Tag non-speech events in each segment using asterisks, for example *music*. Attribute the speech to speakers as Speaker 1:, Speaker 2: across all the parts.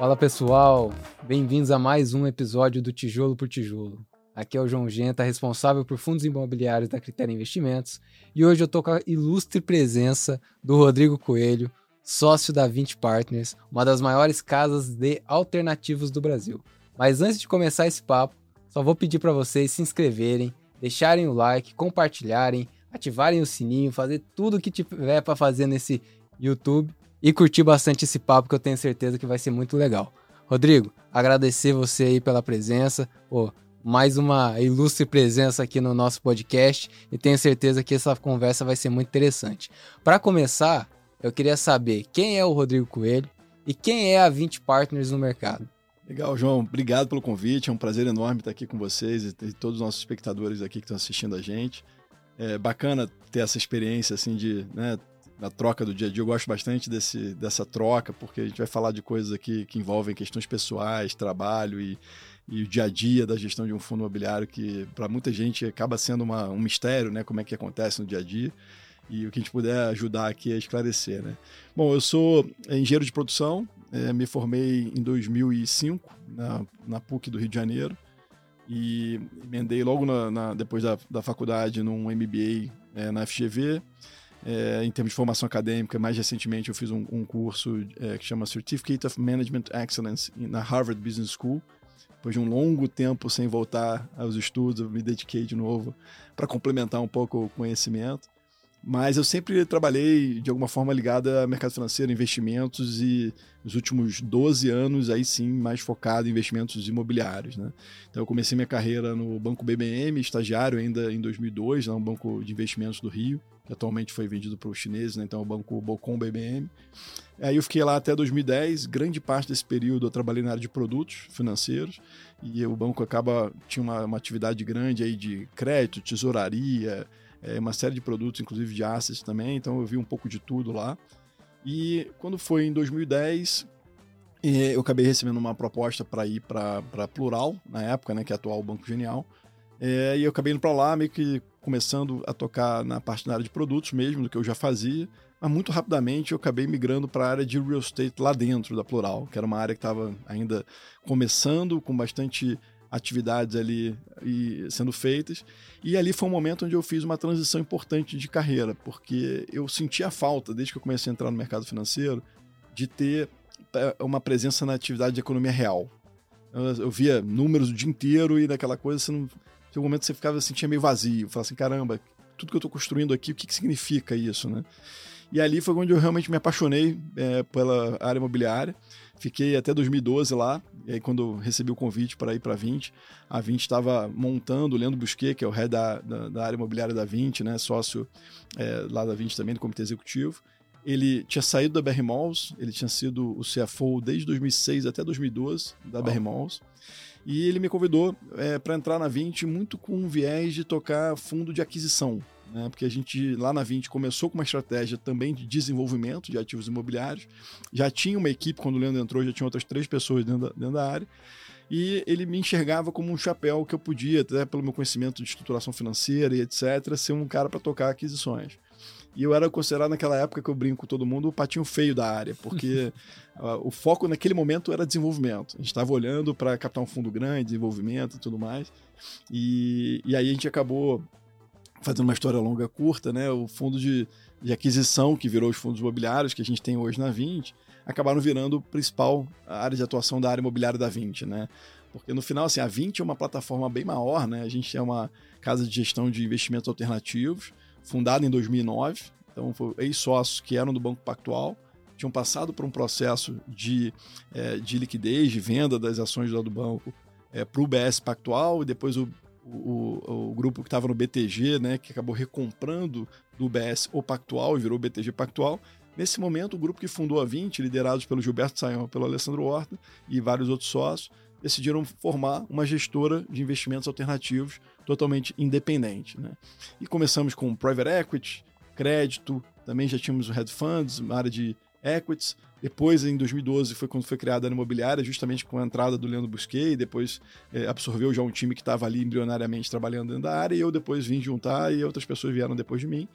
Speaker 1: Fala pessoal, bem-vindos a mais um episódio do Tijolo por Tijolo. Aqui é o João Genta, responsável por fundos imobiliários da Critério Investimentos, e hoje eu tô com a ilustre presença do Rodrigo Coelho, sócio da 20 Partners, uma das maiores casas de alternativos do Brasil. Mas antes de começar esse papo, só vou pedir para vocês se inscreverem, deixarem o like, compartilharem, ativarem o sininho, fazer tudo o que tiver para fazer nesse YouTube e curtir bastante esse papo que eu tenho certeza que vai ser muito legal. Rodrigo, agradecer você aí pela presença, oh, mais uma ilustre presença aqui no nosso podcast e tenho certeza que essa conversa vai ser muito interessante. Para começar, eu queria saber quem é o Rodrigo Coelho e quem é a 20 Partners no mercado.
Speaker 2: Legal, João. Obrigado pelo convite. É um prazer enorme estar aqui com vocês e todos os nossos espectadores aqui que estão assistindo a gente. É bacana ter essa experiência assim de né, na troca do dia a dia. Eu gosto bastante desse, dessa troca, porque a gente vai falar de coisas aqui que envolvem questões pessoais, trabalho e, e o dia a dia da gestão de um fundo imobiliário, que para muita gente acaba sendo uma, um mistério, né? Como é que acontece no dia a dia. E o que a gente puder ajudar aqui é esclarecer, né? Bom, eu sou engenheiro de produção, é, me formei em 2005 na, na PUC do Rio de Janeiro e emendei logo na, na, depois da, da faculdade num MBA é, na FGV é, em termos de formação acadêmica. Mais recentemente, eu fiz um, um curso é, que chama Certificate of Management Excellence na Harvard Business School. Depois de um longo tempo sem voltar aos estudos, eu me dediquei de novo para complementar um pouco o conhecimento. Mas eu sempre trabalhei de alguma forma ligada ao mercado financeiro, investimentos e nos últimos 12 anos aí sim mais focado em investimentos imobiliários, né? Então eu comecei minha carreira no Banco BBM, estagiário ainda em 2002, né, um banco de investimentos do Rio, que atualmente foi vendido para os chineses, né? então o Banco Bocom BBM. Aí eu fiquei lá até 2010, grande parte desse período eu trabalhei na área de produtos financeiros e o banco acaba tinha uma, uma atividade grande aí de crédito, tesouraria, é, uma série de produtos, inclusive de assets também, então eu vi um pouco de tudo lá. E quando foi em 2010, é, eu acabei recebendo uma proposta para ir para Plural, na época, né, que é atual Banco Genial. É, e eu acabei indo para lá, meio que começando a tocar na parte da área de produtos mesmo, do que eu já fazia. Mas muito rapidamente eu acabei migrando para a área de real estate lá dentro da Plural, que era uma área que estava ainda começando, com bastante atividades ali e sendo feitas. E ali foi um momento onde eu fiz uma transição importante de carreira, porque eu senti a falta, desde que eu comecei a entrar no mercado financeiro, de ter é, uma presença na atividade de economia real. Eu, via números o dia inteiro e naquela coisa, você não, um momento você ficava sentia meio vazio, falava assim, caramba, tudo que eu estou construindo aqui, o que, que significa isso, né? E ali foi onde eu realmente me apaixonei é, pela área imobiliária. Fiquei até 2012 lá, e aí quando recebi o convite para ir para a 20, a 20 estava montando, o Leandro Busquet, que é o head da, da, da área imobiliária da 20, né, sócio é, lá da 20 também, do comitê executivo. Ele tinha saído da BR Malls, ele tinha sido o CFO desde 2006 até 2012 da oh. BR Malls. E ele me convidou é, para entrar na 20 muito com um viés de tocar fundo de aquisição né? porque a gente lá na 20 começou com uma estratégia também de desenvolvimento de ativos imobiliários. Já tinha uma equipe, quando o Leandro entrou, já tinha outras três pessoas dentro da, dentro da área. E ele me enxergava como um chapéu que eu podia, até pelo meu conhecimento de estruturação financeira e etc., ser um cara para tocar aquisições. E eu era considerado naquela época que eu brinco com todo mundo o patinho feio da área, porque *laughs* uh, o foco naquele momento era desenvolvimento. A gente estava olhando para captar um fundo grande, desenvolvimento e tudo mais. E, e aí a gente acabou fazendo uma história longa curta, né, o fundo de, de aquisição que virou os fundos imobiliários que a gente tem hoje na 20, acabaram virando o principal área de atuação da área imobiliária da 20, né? Porque no final, assim, a 20 é uma plataforma bem maior, né? A gente é uma casa de gestão de investimentos alternativos, fundada em 2009. Então, foi ex-sócios que eram do Banco Pactual, tinham passado por um processo de, é, de liquidez, de venda das ações do banco é, para o BS Pactual, e depois o o, o grupo que estava no BTG, né, que acabou recomprando do UBS o Pactual e virou BTG Pactual. Nesse momento, o grupo que fundou a 20, liderados pelo Gilberto Sayão, pelo Alessandro Horta e vários outros sócios, decidiram formar uma gestora de investimentos alternativos totalmente independente. Né? E começamos com private equity, crédito, também já tínhamos o hedge funds, uma área de Equities. Depois, em 2012, foi quando foi criada a imobiliária, justamente com a entrada do Leandro Busquet, depois é, absorveu já um time que estava ali embrionariamente trabalhando dentro da área, e eu depois vim juntar, e outras pessoas vieram depois de mim.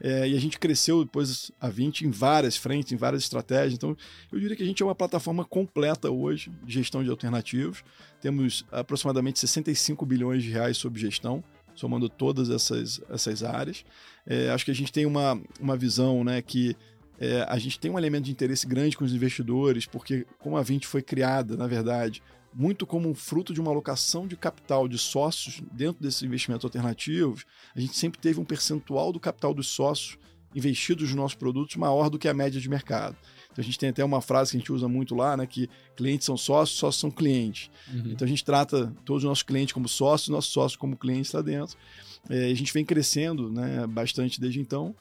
Speaker 2: É, e a gente cresceu depois a 20 em várias frentes, em várias estratégias. Então, eu diria que a gente é uma plataforma completa hoje de gestão de alternativos. Temos aproximadamente 65 bilhões de reais sob gestão, somando todas essas, essas áreas. É, acho que a gente tem uma, uma visão né, que é, a gente tem um elemento de interesse grande com os investidores, porque como a 20 foi criada, na verdade, muito como um fruto de uma alocação de capital de sócios dentro desses investimentos alternativos, a gente sempre teve um percentual do capital dos sócios investidos nos nossos produtos maior do que a média de mercado. Então a gente tem até uma frase que a gente usa muito lá, né? Que clientes são sócios, sócios são clientes. Uhum. Então a gente trata todos os nossos clientes como sócios, nossos sócios como clientes lá dentro. É, a gente vem crescendo né, bastante desde então.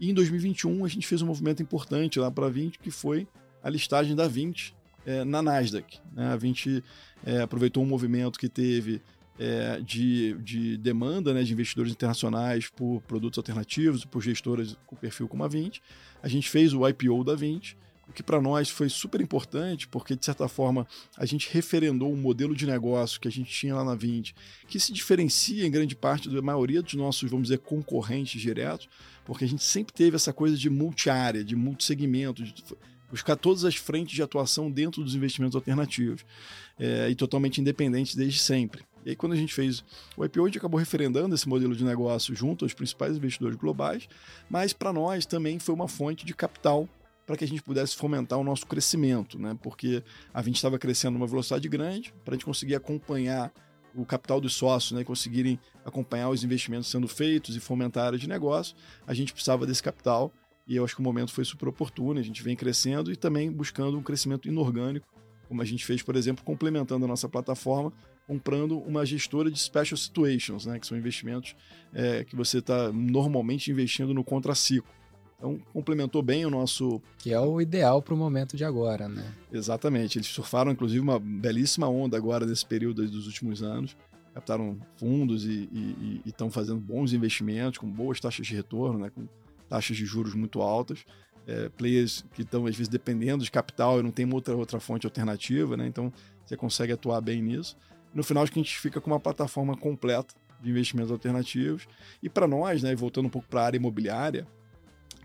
Speaker 2: E em 2021 a gente fez um movimento importante lá para a 20, que foi a listagem da 20 é, na Nasdaq. Né? A 20 é, aproveitou um movimento que teve é, de, de demanda né, de investidores internacionais por produtos alternativos, por gestoras com perfil como a 20. A gente fez o IPO da 20 o que para nós foi super importante, porque de certa forma a gente referendou um modelo de negócio que a gente tinha lá na 20, que se diferencia em grande parte da maioria dos nossos, vamos dizer, concorrentes diretos, porque a gente sempre teve essa coisa de multi-área, de multi-segmento, de buscar todas as frentes de atuação dentro dos investimentos alternativos é, e totalmente independentes desde sempre. E aí, quando a gente fez o IPO, a gente acabou referendando esse modelo de negócio junto aos principais investidores globais, mas para nós também foi uma fonte de capital para que a gente pudesse fomentar o nosso crescimento, né? Porque a gente estava crescendo numa velocidade grande, para a gente conseguir acompanhar o capital dos sócios, né? Conseguirem acompanhar os investimentos sendo feitos e fomentar a área de negócio, a gente precisava desse capital e eu acho que o momento foi super oportuno. A gente vem crescendo e também buscando um crescimento inorgânico, como a gente fez, por exemplo, complementando a nossa plataforma, comprando uma gestora de special situations, né? Que são investimentos é, que você está normalmente investindo no contraciclo. Então, complementou bem o nosso.
Speaker 1: Que é o ideal para o momento de agora, né?
Speaker 2: Exatamente. Eles surfaram, inclusive, uma belíssima onda agora nesse período dos últimos anos. Captaram fundos e estão fazendo bons investimentos, com boas taxas de retorno, né? com taxas de juros muito altas. É, players que estão, às vezes, dependendo de capital e não tem outra, outra fonte alternativa, né? Então, você consegue atuar bem nisso. No final, acho que a gente fica com uma plataforma completa de investimentos alternativos. E para nós, né, voltando um pouco para a área imobiliária,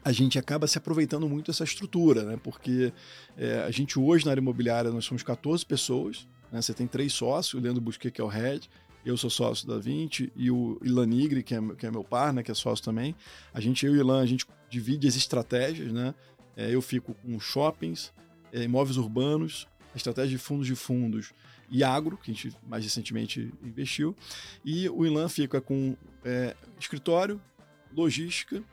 Speaker 2: a gente acaba se aproveitando muito dessa estrutura, né? Porque é, a gente hoje na área imobiliária nós somos 14 pessoas, né? Você tem três sócios, o Leandro Busquet, que é o head, eu sou sócio da 20 e o Ilan Nigri, que é, que é meu par, né? Que é sócio também. A gente, eu e o Ilan, a gente divide as estratégias, né? É, eu fico com shoppings, é, imóveis urbanos, estratégia de fundos de fundos e agro, que a gente mais recentemente investiu. E o Ilan fica com é, escritório, logística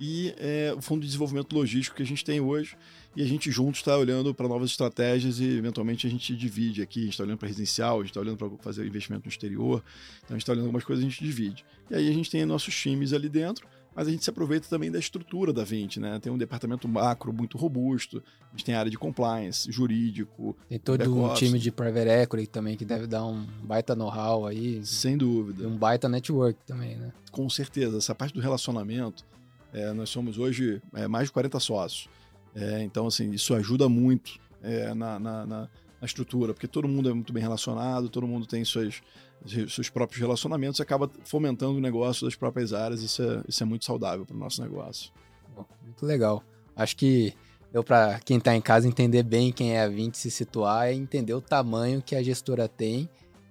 Speaker 2: e é, o Fundo de Desenvolvimento Logístico que a gente tem hoje. E a gente junto está olhando para novas estratégias e eventualmente a gente divide aqui. A gente está olhando para residencial, a gente está olhando para fazer investimento no exterior. Então a gente está olhando algumas coisas a gente divide. E aí a gente tem nossos times ali dentro, mas a gente se aproveita também da estrutura da 20, né? Tem um departamento macro muito robusto, a gente tem área de compliance, jurídico.
Speaker 1: Tem todo um time de private equity também que deve dar um baita know-how aí.
Speaker 2: Sem dúvida.
Speaker 1: E um baita network também, né?
Speaker 2: Com certeza. Essa parte do relacionamento é, nós somos hoje é, mais de 40 sócios. É, então, assim, isso ajuda muito é, na, na, na, estrutura, porque todo mundo é muito bem relacionado, todo mundo tem suas, seus próprios relacionamentos acaba fomentando o negócio das próprias áreas. Isso é, isso é muito saudável para o nosso negócio.
Speaker 1: Muito legal. Acho que para quem está em casa entender bem quem é a 20 se situar e entender o tamanho que a gestora tem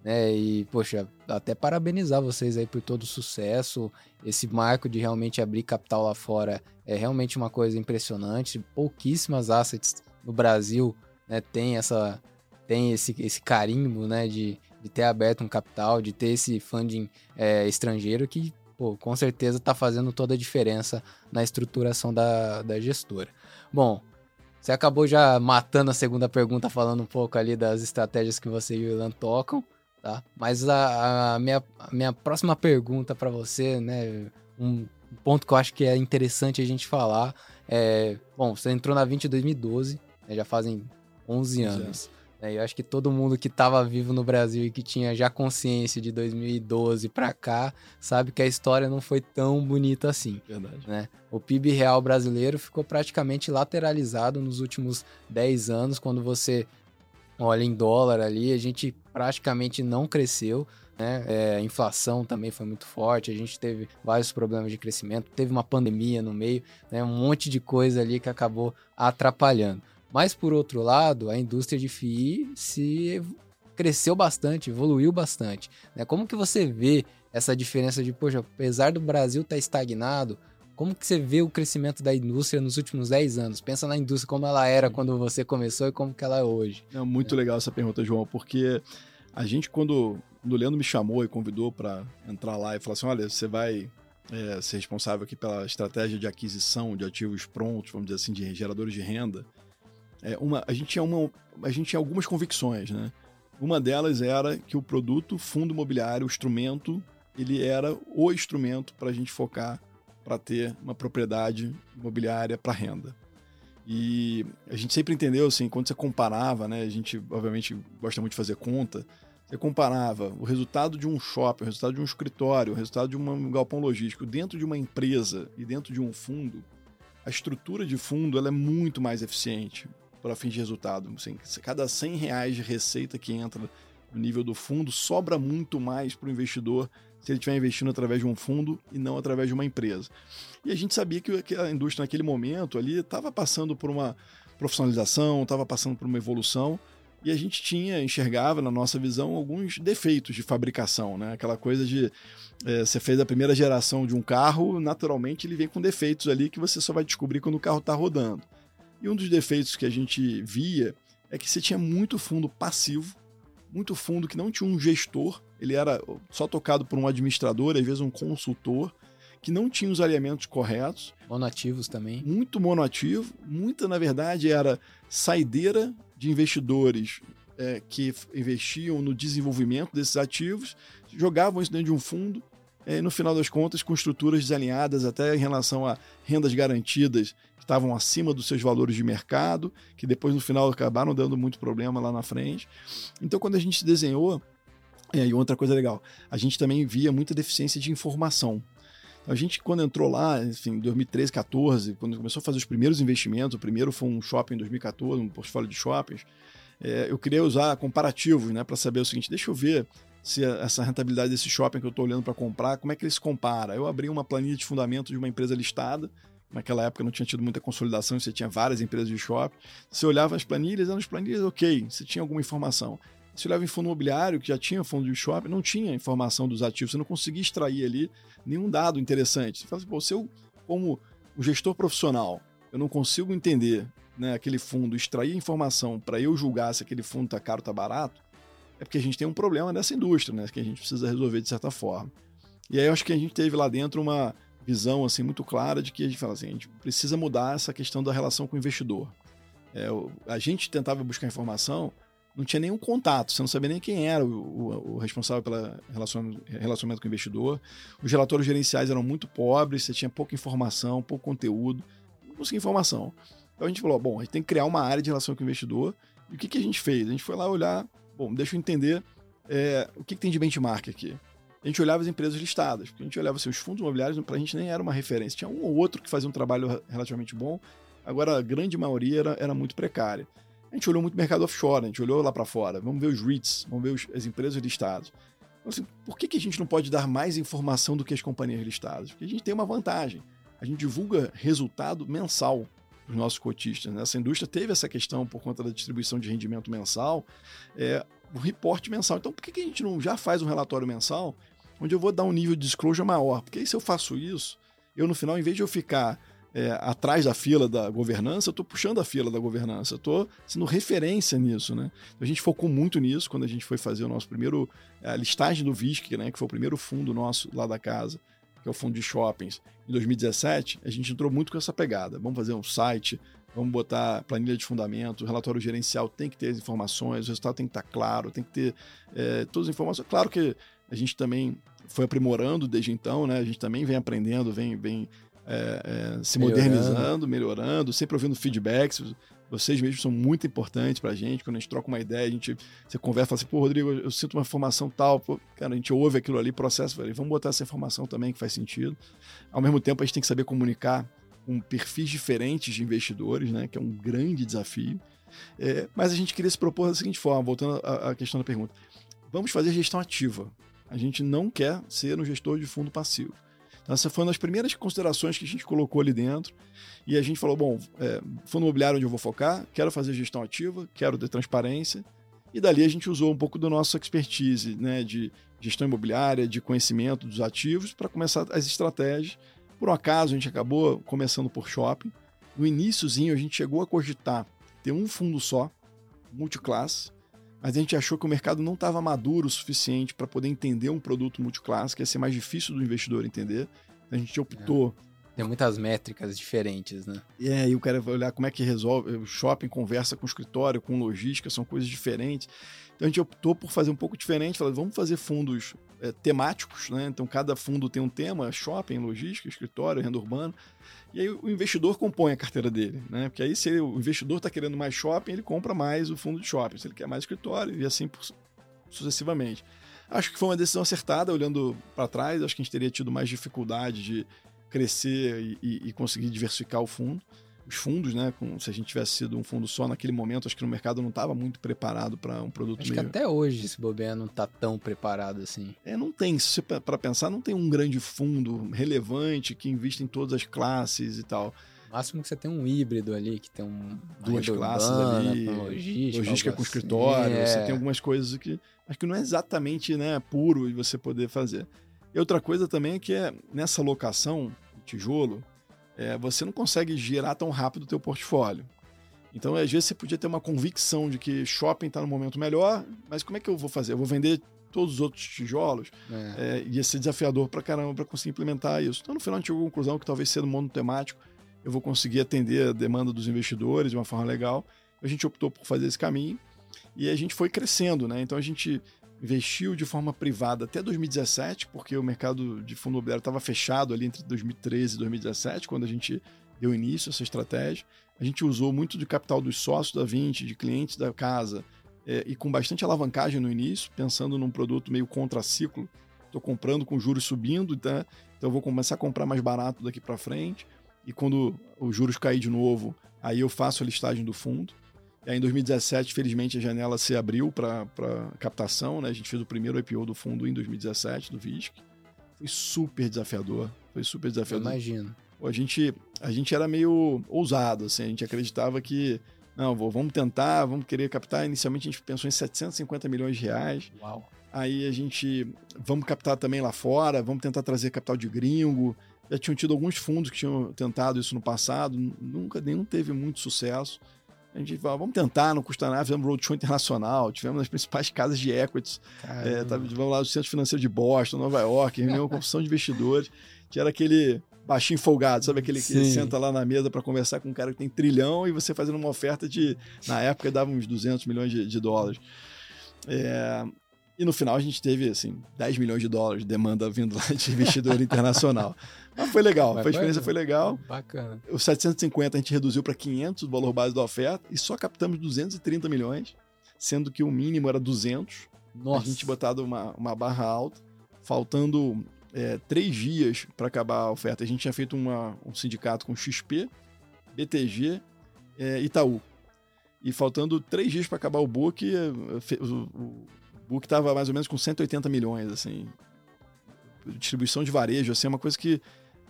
Speaker 1: né? E, poxa, até parabenizar vocês aí por todo o sucesso. Esse marco de realmente abrir capital lá fora é realmente uma coisa impressionante. Pouquíssimas assets no Brasil né, tem essa tem esse, esse carimbo né, de, de ter aberto um capital, de ter esse funding é, estrangeiro que pô, com certeza está fazendo toda a diferença na estruturação da, da gestora. Bom, você acabou já matando a segunda pergunta, falando um pouco ali das estratégias que você e o Ilan tocam tá? Mas a, a minha, a minha próxima pergunta para você, né, um ponto que eu acho que é interessante a gente falar é, bom, você entrou na 20 em 2012, né, já fazem 11 anos. Né? Eu acho que todo mundo que estava vivo no Brasil e que tinha já consciência de 2012 para cá sabe que a história não foi tão bonita assim.
Speaker 2: Verdade.
Speaker 1: Né? O PIB real brasileiro ficou praticamente lateralizado nos últimos 10 anos, quando você olha em dólar ali, a gente praticamente não cresceu. Né? É, a inflação também foi muito forte, a gente teve vários problemas de crescimento, teve uma pandemia no meio, né? um monte de coisa ali que acabou atrapalhando. Mas, por outro lado, a indústria de FII se cresceu bastante, evoluiu bastante. Né? Como que você vê essa diferença de, poxa, apesar do Brasil estar tá estagnado, como que você vê o crescimento da indústria nos últimos 10 anos? Pensa na indústria como ela era quando você começou e como que ela é hoje.
Speaker 2: É muito é. legal essa pergunta, João, porque a gente, quando, quando o Leandro me chamou e convidou para entrar lá e falar assim, olha, você vai é, ser responsável aqui pela estratégia de aquisição de ativos prontos, vamos dizer assim, de geradores de renda, é, uma, a, gente tinha uma, a gente tinha algumas convicções, né? Uma delas era que o produto fundo imobiliário, o instrumento, ele era o instrumento para a gente focar para ter uma propriedade imobiliária para renda. E a gente sempre entendeu assim, quando você comparava, né, a gente obviamente gosta muito de fazer conta, você comparava o resultado de um shopping, o resultado de um escritório, o resultado de um galpão logístico dentro de uma empresa e dentro de um fundo, a estrutura de fundo ela é muito mais eficiente para fim de resultado. Assim, cada 100 reais de receita que entra no nível do fundo sobra muito mais para o investidor se ele estiver investindo através de um fundo e não através de uma empresa. E a gente sabia que a indústria naquele momento ali estava passando por uma profissionalização, estava passando por uma evolução e a gente tinha, enxergava na nossa visão alguns defeitos de fabricação, né? Aquela coisa de é, você fez a primeira geração de um carro, naturalmente ele vem com defeitos ali que você só vai descobrir quando o carro está rodando. E um dos defeitos que a gente via é que você tinha muito fundo passivo, muito fundo que não tinha um gestor, ele era só tocado por um administrador, às vezes um consultor, que não tinha os alinhamentos corretos.
Speaker 1: Monoativos também.
Speaker 2: Muito monoativo. Muita, na verdade, era saideira de investidores é, que investiam no desenvolvimento desses ativos, jogavam isso dentro de um fundo, é, no final das contas, com estruturas desalinhadas até em relação a rendas garantidas estavam acima dos seus valores de mercado, que depois no final acabaram dando muito problema lá na frente. Então, quando a gente desenhou, é, e outra coisa legal, a gente também via muita deficiência de informação. Então, a gente, quando entrou lá, enfim, em 2013, 14, quando começou a fazer os primeiros investimentos, o primeiro foi um shopping em 2014, um portfólio de shoppings, é, eu queria usar comparativos, né, para saber o seguinte: deixa eu ver se essa rentabilidade desse shopping que eu estou olhando para comprar, como é que ele se compara. Eu abri uma planilha de fundamento de uma empresa listada, Naquela época não tinha tido muita consolidação, você tinha várias empresas de shopping. Você olhava as planilhas, eram as planilhas ok, você tinha alguma informação. Você olhava em fundo imobiliário, que já tinha fundo de shopping, não tinha informação dos ativos, você não conseguia extrair ali nenhum dado interessante. Você fala assim, pô, se eu, como um gestor profissional, eu não consigo entender né, aquele fundo, extrair informação para eu julgar se aquele fundo está caro ou está barato, é porque a gente tem um problema nessa indústria, né, que a gente precisa resolver de certa forma. E aí eu acho que a gente teve lá dentro uma, visão assim muito clara de que a gente fala assim, a gente precisa mudar essa questão da relação com o investidor. É, a gente tentava buscar informação, não tinha nenhum contato, você não sabia nem quem era o, o, o responsável pelo relacionamento com o investidor. Os relatórios gerenciais eram muito pobres, você tinha pouca informação, pouco conteúdo, não conseguia informação. Então a gente falou, bom, a gente tem que criar uma área de relação com o investidor. E o que, que a gente fez? A gente foi lá olhar, bom, deixa eu entender é, o que, que tem de benchmark aqui a gente olhava as empresas listadas, a gente olhava assim, os fundos imobiliários, para a gente nem era uma referência. Tinha um ou outro que fazia um trabalho relativamente bom, agora a grande maioria era, era muito precária. A gente olhou muito o mercado offshore, a gente olhou lá para fora, vamos ver os REITs, vamos ver os, as empresas listadas. Então, assim, por que, que a gente não pode dar mais informação do que as companhias listadas? Porque a gente tem uma vantagem. A gente divulga resultado mensal os nossos cotistas. Né? Essa indústria teve essa questão por conta da distribuição de rendimento mensal, é, o reporte mensal. Então, por que, que a gente não já faz um relatório mensal onde eu vou dar um nível de disclosure maior. Porque aí, se eu faço isso, eu no final, em vez de eu ficar é, atrás da fila da governança, eu estou puxando a fila da governança, eu estou sendo referência nisso, né? A gente focou muito nisso quando a gente foi fazer o nosso primeiro a listagem do VISC, né? Que foi o primeiro fundo nosso lá da casa, que é o fundo de shoppings. Em 2017, a gente entrou muito com essa pegada. Vamos fazer um site, vamos botar planilha de fundamento, relatório gerencial tem que ter as informações, o resultado tem que estar claro, tem que ter é, todas as informações. Claro que a gente também foi aprimorando desde então, né? A gente também vem aprendendo, vem, vem é, é, se modernizando, melhorando, sempre ouvindo feedbacks. Vocês mesmos são muito importantes para a gente. Quando a gente troca uma ideia, a gente você conversa, fala assim, pô, Rodrigo, eu sinto uma informação tal. Pô, cara, a gente ouve aquilo ali, processa, falei, vamos botar essa informação também que faz sentido. Ao mesmo tempo, a gente tem que saber comunicar com perfis diferentes de investidores, né? Que é um grande desafio. É, mas a gente queria se propor da seguinte forma, voltando à, questão da pergunta. Vamos fazer gestão ativa. A gente não quer ser um gestor de fundo passivo. Então, essa foi uma das primeiras considerações que a gente colocou ali dentro. E a gente falou: bom, é, fundo imobiliário onde eu vou focar, quero fazer gestão ativa, quero ter transparência. E dali a gente usou um pouco do nosso expertise né, de gestão imobiliária, de conhecimento dos ativos, para começar as estratégias. Por um acaso, a gente acabou começando por shopping. No iníciozinho, a gente chegou a cogitar ter um fundo só, multiclasse, mas a gente achou que o mercado não estava maduro o suficiente para poder entender um produto multiclasse, que ia ser mais difícil do investidor entender. A gente optou.
Speaker 1: É. Tem muitas métricas diferentes, né?
Speaker 2: E aí o cara vai olhar como é que resolve. O shopping conversa com o escritório, com logística, são coisas diferentes. Então a gente optou por fazer um pouco diferente, falou, vamos fazer fundos é, temáticos, né? Então cada fundo tem um tema, shopping, logística, escritório, renda urbana. E aí o investidor compõe a carteira dele, né? Porque aí se o investidor está querendo mais shopping, ele compra mais o fundo de shopping. Se ele quer mais escritório, e assim por, sucessivamente. Acho que foi uma decisão acertada, olhando para trás. Acho que a gente teria tido mais dificuldade de crescer e, e, e conseguir diversificar o fundo os fundos, né? Com, se a gente tivesse sido um fundo só naquele momento, acho que no mercado não estava muito preparado para um produto
Speaker 1: acho
Speaker 2: meio...
Speaker 1: que até hoje esse bobear não está tão preparado assim.
Speaker 2: É, não tem, para pensar, não tem um grande fundo relevante que invista em todas as classes e tal.
Speaker 1: máximo que você tem um híbrido ali, que tem um,
Speaker 2: duas classes urbana, ali, logística, logística com assim. escritório, é. você tem algumas coisas que acho que não é exatamente né, puro e você poder fazer. E outra coisa também é que é nessa locação, tijolo, é, você não consegue girar tão rápido o teu portfólio. Então, às vezes, você podia ter uma convicção de que shopping está no momento melhor, mas como é que eu vou fazer? Eu vou vender todos os outros tijolos? É. É, ia ser desafiador para caramba para conseguir implementar isso. Então, no final, a gente chegou à conclusão que talvez sendo monotemático, eu vou conseguir atender a demanda dos investidores de uma forma legal. A gente optou por fazer esse caminho e a gente foi crescendo, né? Então, a gente investiu de forma privada até 2017, porque o mercado de fundo imobiliário estava fechado ali entre 2013 e 2017, quando a gente deu início a essa estratégia. A gente usou muito de capital dos sócios da 20, de clientes da casa, é, e com bastante alavancagem no início, pensando num produto meio contraciclo. Estou comprando com juros subindo, tá? então vou começar a comprar mais barato daqui para frente. E quando os juros cair de novo, aí eu faço a listagem do fundo. E aí, em 2017, felizmente, a janela se abriu para captação. Né? A gente fez o primeiro IPO do fundo em 2017, do VISC. Foi super desafiador. Foi super desafiador.
Speaker 1: Eu imagino.
Speaker 2: A gente, a gente era meio ousado, assim. A gente acreditava que, não, vamos tentar, vamos querer captar. Inicialmente, a gente pensou em 750 milhões de reais.
Speaker 1: Uau.
Speaker 2: Aí a gente, vamos captar também lá fora, vamos tentar trazer capital de gringo. Já tinham tido alguns fundos que tinham tentado isso no passado. Nunca, nenhum teve muito sucesso. A gente falou, vamos tentar, não custa nada. Fizemos roadshow internacional, tivemos nas principais *laughs* casas de equities. É, tá, vamos lá do Centro Financeiro de Boston, Nova York, reunião com opção de investidores, que era aquele baixinho folgado, sabe? Aquele Sim. que senta lá na mesa para conversar com um cara que tem trilhão e você fazendo uma oferta de, na época, dava uns 200 milhões de, de dólares. É, e no final a gente teve, assim, 10 milhões de dólares de demanda vindo lá de investidor internacional. *laughs* Mas foi legal, Mas a experiência foi legal.
Speaker 1: Bacana.
Speaker 2: Os 750 a gente reduziu para 500 o valor base da oferta e só captamos 230 milhões, sendo que o mínimo era 200. Nossa. A gente botado uma, uma barra alta, faltando é, três dias para acabar a oferta. A gente tinha feito uma, um sindicato com XP, BTG, é, Itaú. E faltando três dias para acabar o book, é, o, o, book estava mais ou menos com 180 milhões, assim. Distribuição de varejo, assim, é uma coisa que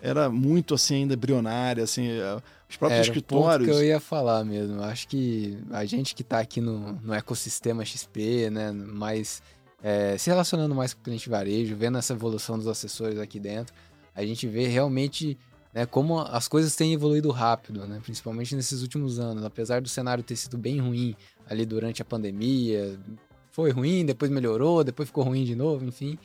Speaker 2: era muito assim ainda embrionária, assim, é, os próprios era escritórios.
Speaker 1: O que eu ia falar mesmo. Acho que a gente que está aqui no, no ecossistema XP, né, mais é, se relacionando mais com o cliente varejo, vendo essa evolução dos assessores aqui dentro, a gente vê realmente né, como as coisas têm evoluído rápido, né, principalmente nesses últimos anos. Apesar do cenário ter sido bem ruim ali durante a pandemia, foi ruim, depois melhorou, depois ficou ruim de novo, enfim.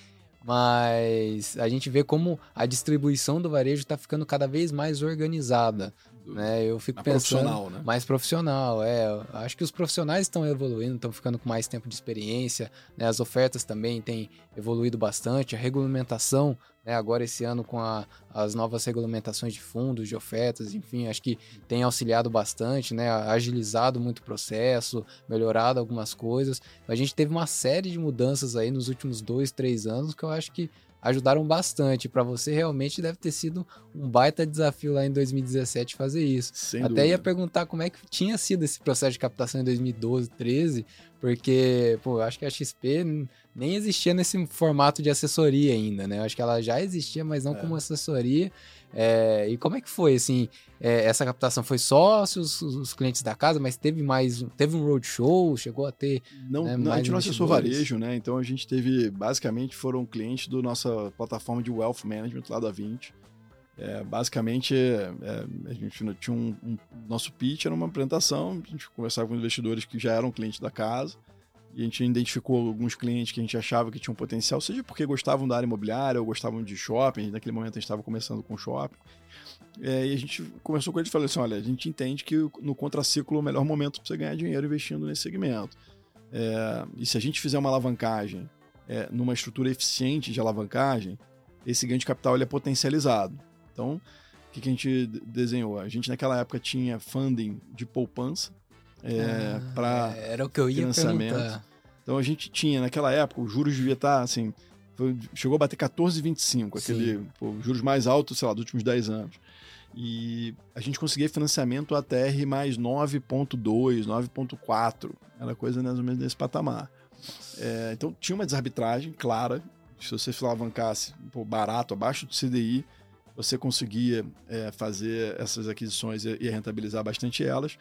Speaker 1: Mas a gente vê como a distribuição do varejo está ficando cada vez mais organizada. Né? Eu fico pensando profissional, né? mais profissional, é. Acho que os profissionais estão evoluindo, estão ficando com mais tempo de experiência, né? As ofertas também têm evoluído bastante, a regulamentação, né? Agora esse ano com a, as novas regulamentações de fundos, de ofertas, enfim, acho que tem auxiliado bastante, né? Agilizado muito o processo, melhorado algumas coisas. A gente teve uma série de mudanças aí nos últimos dois, três anos que eu acho que ajudaram bastante. Para você realmente deve ter sido um baita desafio lá em 2017 fazer isso. Sem Até dúvida. ia perguntar como é que tinha sido esse processo de captação em 2012, 13, porque, pô, eu acho que a XP nem existia nesse formato de assessoria ainda, né? Eu acho que ela já existia, mas não é. como assessoria. É, e como é que foi, assim, é, essa captação? Foi só os, os, clientes da casa, mas teve mais, teve um roadshow, chegou a ter...
Speaker 2: Não,
Speaker 1: né,
Speaker 2: não a gente não acessou varejo, né? Então a gente teve, basicamente, foram clientes da nossa plataforma de Wealth Management lá da 20. É, basicamente, é, a gente tinha um, um, Nosso pitch era uma apresentação, a gente conversava com investidores que já eram clientes da casa, e a gente identificou alguns clientes que a gente achava que tinham potencial, seja porque gostavam da área imobiliária ou gostavam de shopping, naquele momento a gente estava começando com shopping. É, e a gente conversou com eles e falou assim: olha, a gente entende que no contraciclo é o melhor momento para você ganhar dinheiro investindo nesse segmento. É, e se a gente fizer uma alavancagem é, numa estrutura eficiente de alavancagem, esse ganho de capital ele é potencializado. Então, o que, que a gente desenhou? A gente naquela época tinha funding de poupança é, ah, para
Speaker 1: é, era o que eu ia financiamento. Perguntar.
Speaker 2: Então a gente tinha naquela época os juros devia estar assim, foi, chegou a bater 14,25, aquele pô, juros mais altos, sei lá, dos últimos 10 anos. E a gente conseguia financiamento até R mais 9,2, 9,4. Era coisa mais ou menos nesse patamar. É, então tinha uma desarbitragem clara. Se você alavancasse pô, barato, abaixo do CDI, você conseguia é, fazer essas aquisições e, e rentabilizar bastante elas.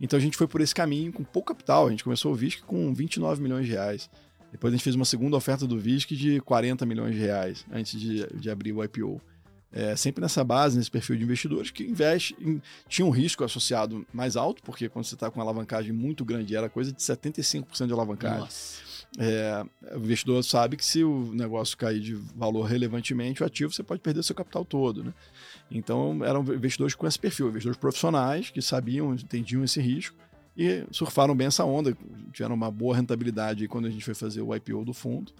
Speaker 2: Então a gente foi por esse caminho com pouco capital. A gente começou o VISC com 29 milhões de reais. Depois a gente fez uma segunda oferta do VISC de 40 milhões de reais antes de, de abrir o IPO. É, sempre nessa base, nesse perfil de investidores que investe, em, tinha um risco associado mais alto, porque quando você está com uma alavancagem muito grande, era coisa de 75% de alavancagem. É, o investidor sabe que se o negócio cair de valor relevantemente, o ativo, você pode perder seu capital todo. Né? Então, eram investidores com esse perfil, investidores profissionais que sabiam, entendiam esse risco e surfaram bem essa onda, tiveram uma boa rentabilidade quando a gente foi fazer o IPO do fundo.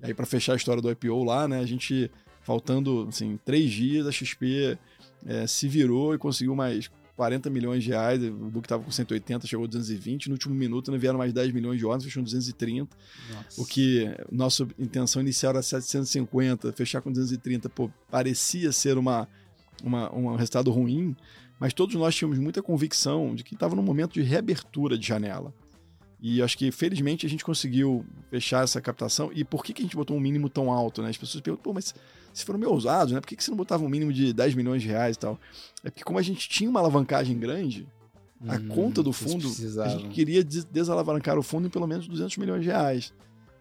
Speaker 2: E aí, para fechar a história do IPO lá, né, a gente, faltando assim, três dias, a XP é, se virou e conseguiu mais 40 milhões de reais, o book estava com 180, chegou a 220, no último minuto né, vieram mais 10 milhões de ordens, fechou 230, Nossa. o que nossa intenção inicial era 750, fechar com 230, pô, parecia ser uma uma, um resultado ruim, mas todos nós tínhamos muita convicção de que estava num momento de reabertura de janela. E acho que, felizmente, a gente conseguiu fechar essa captação. E por que, que a gente botou um mínimo tão alto? Né? As pessoas perguntam, pô, mas se foram meio ousados, né? Por que, que você não botava um mínimo de 10 milhões de reais e tal? É porque, como a gente tinha uma alavancagem grande, a hum, conta do fundo, a gente queria desalavancar o fundo em pelo menos 200 milhões de reais.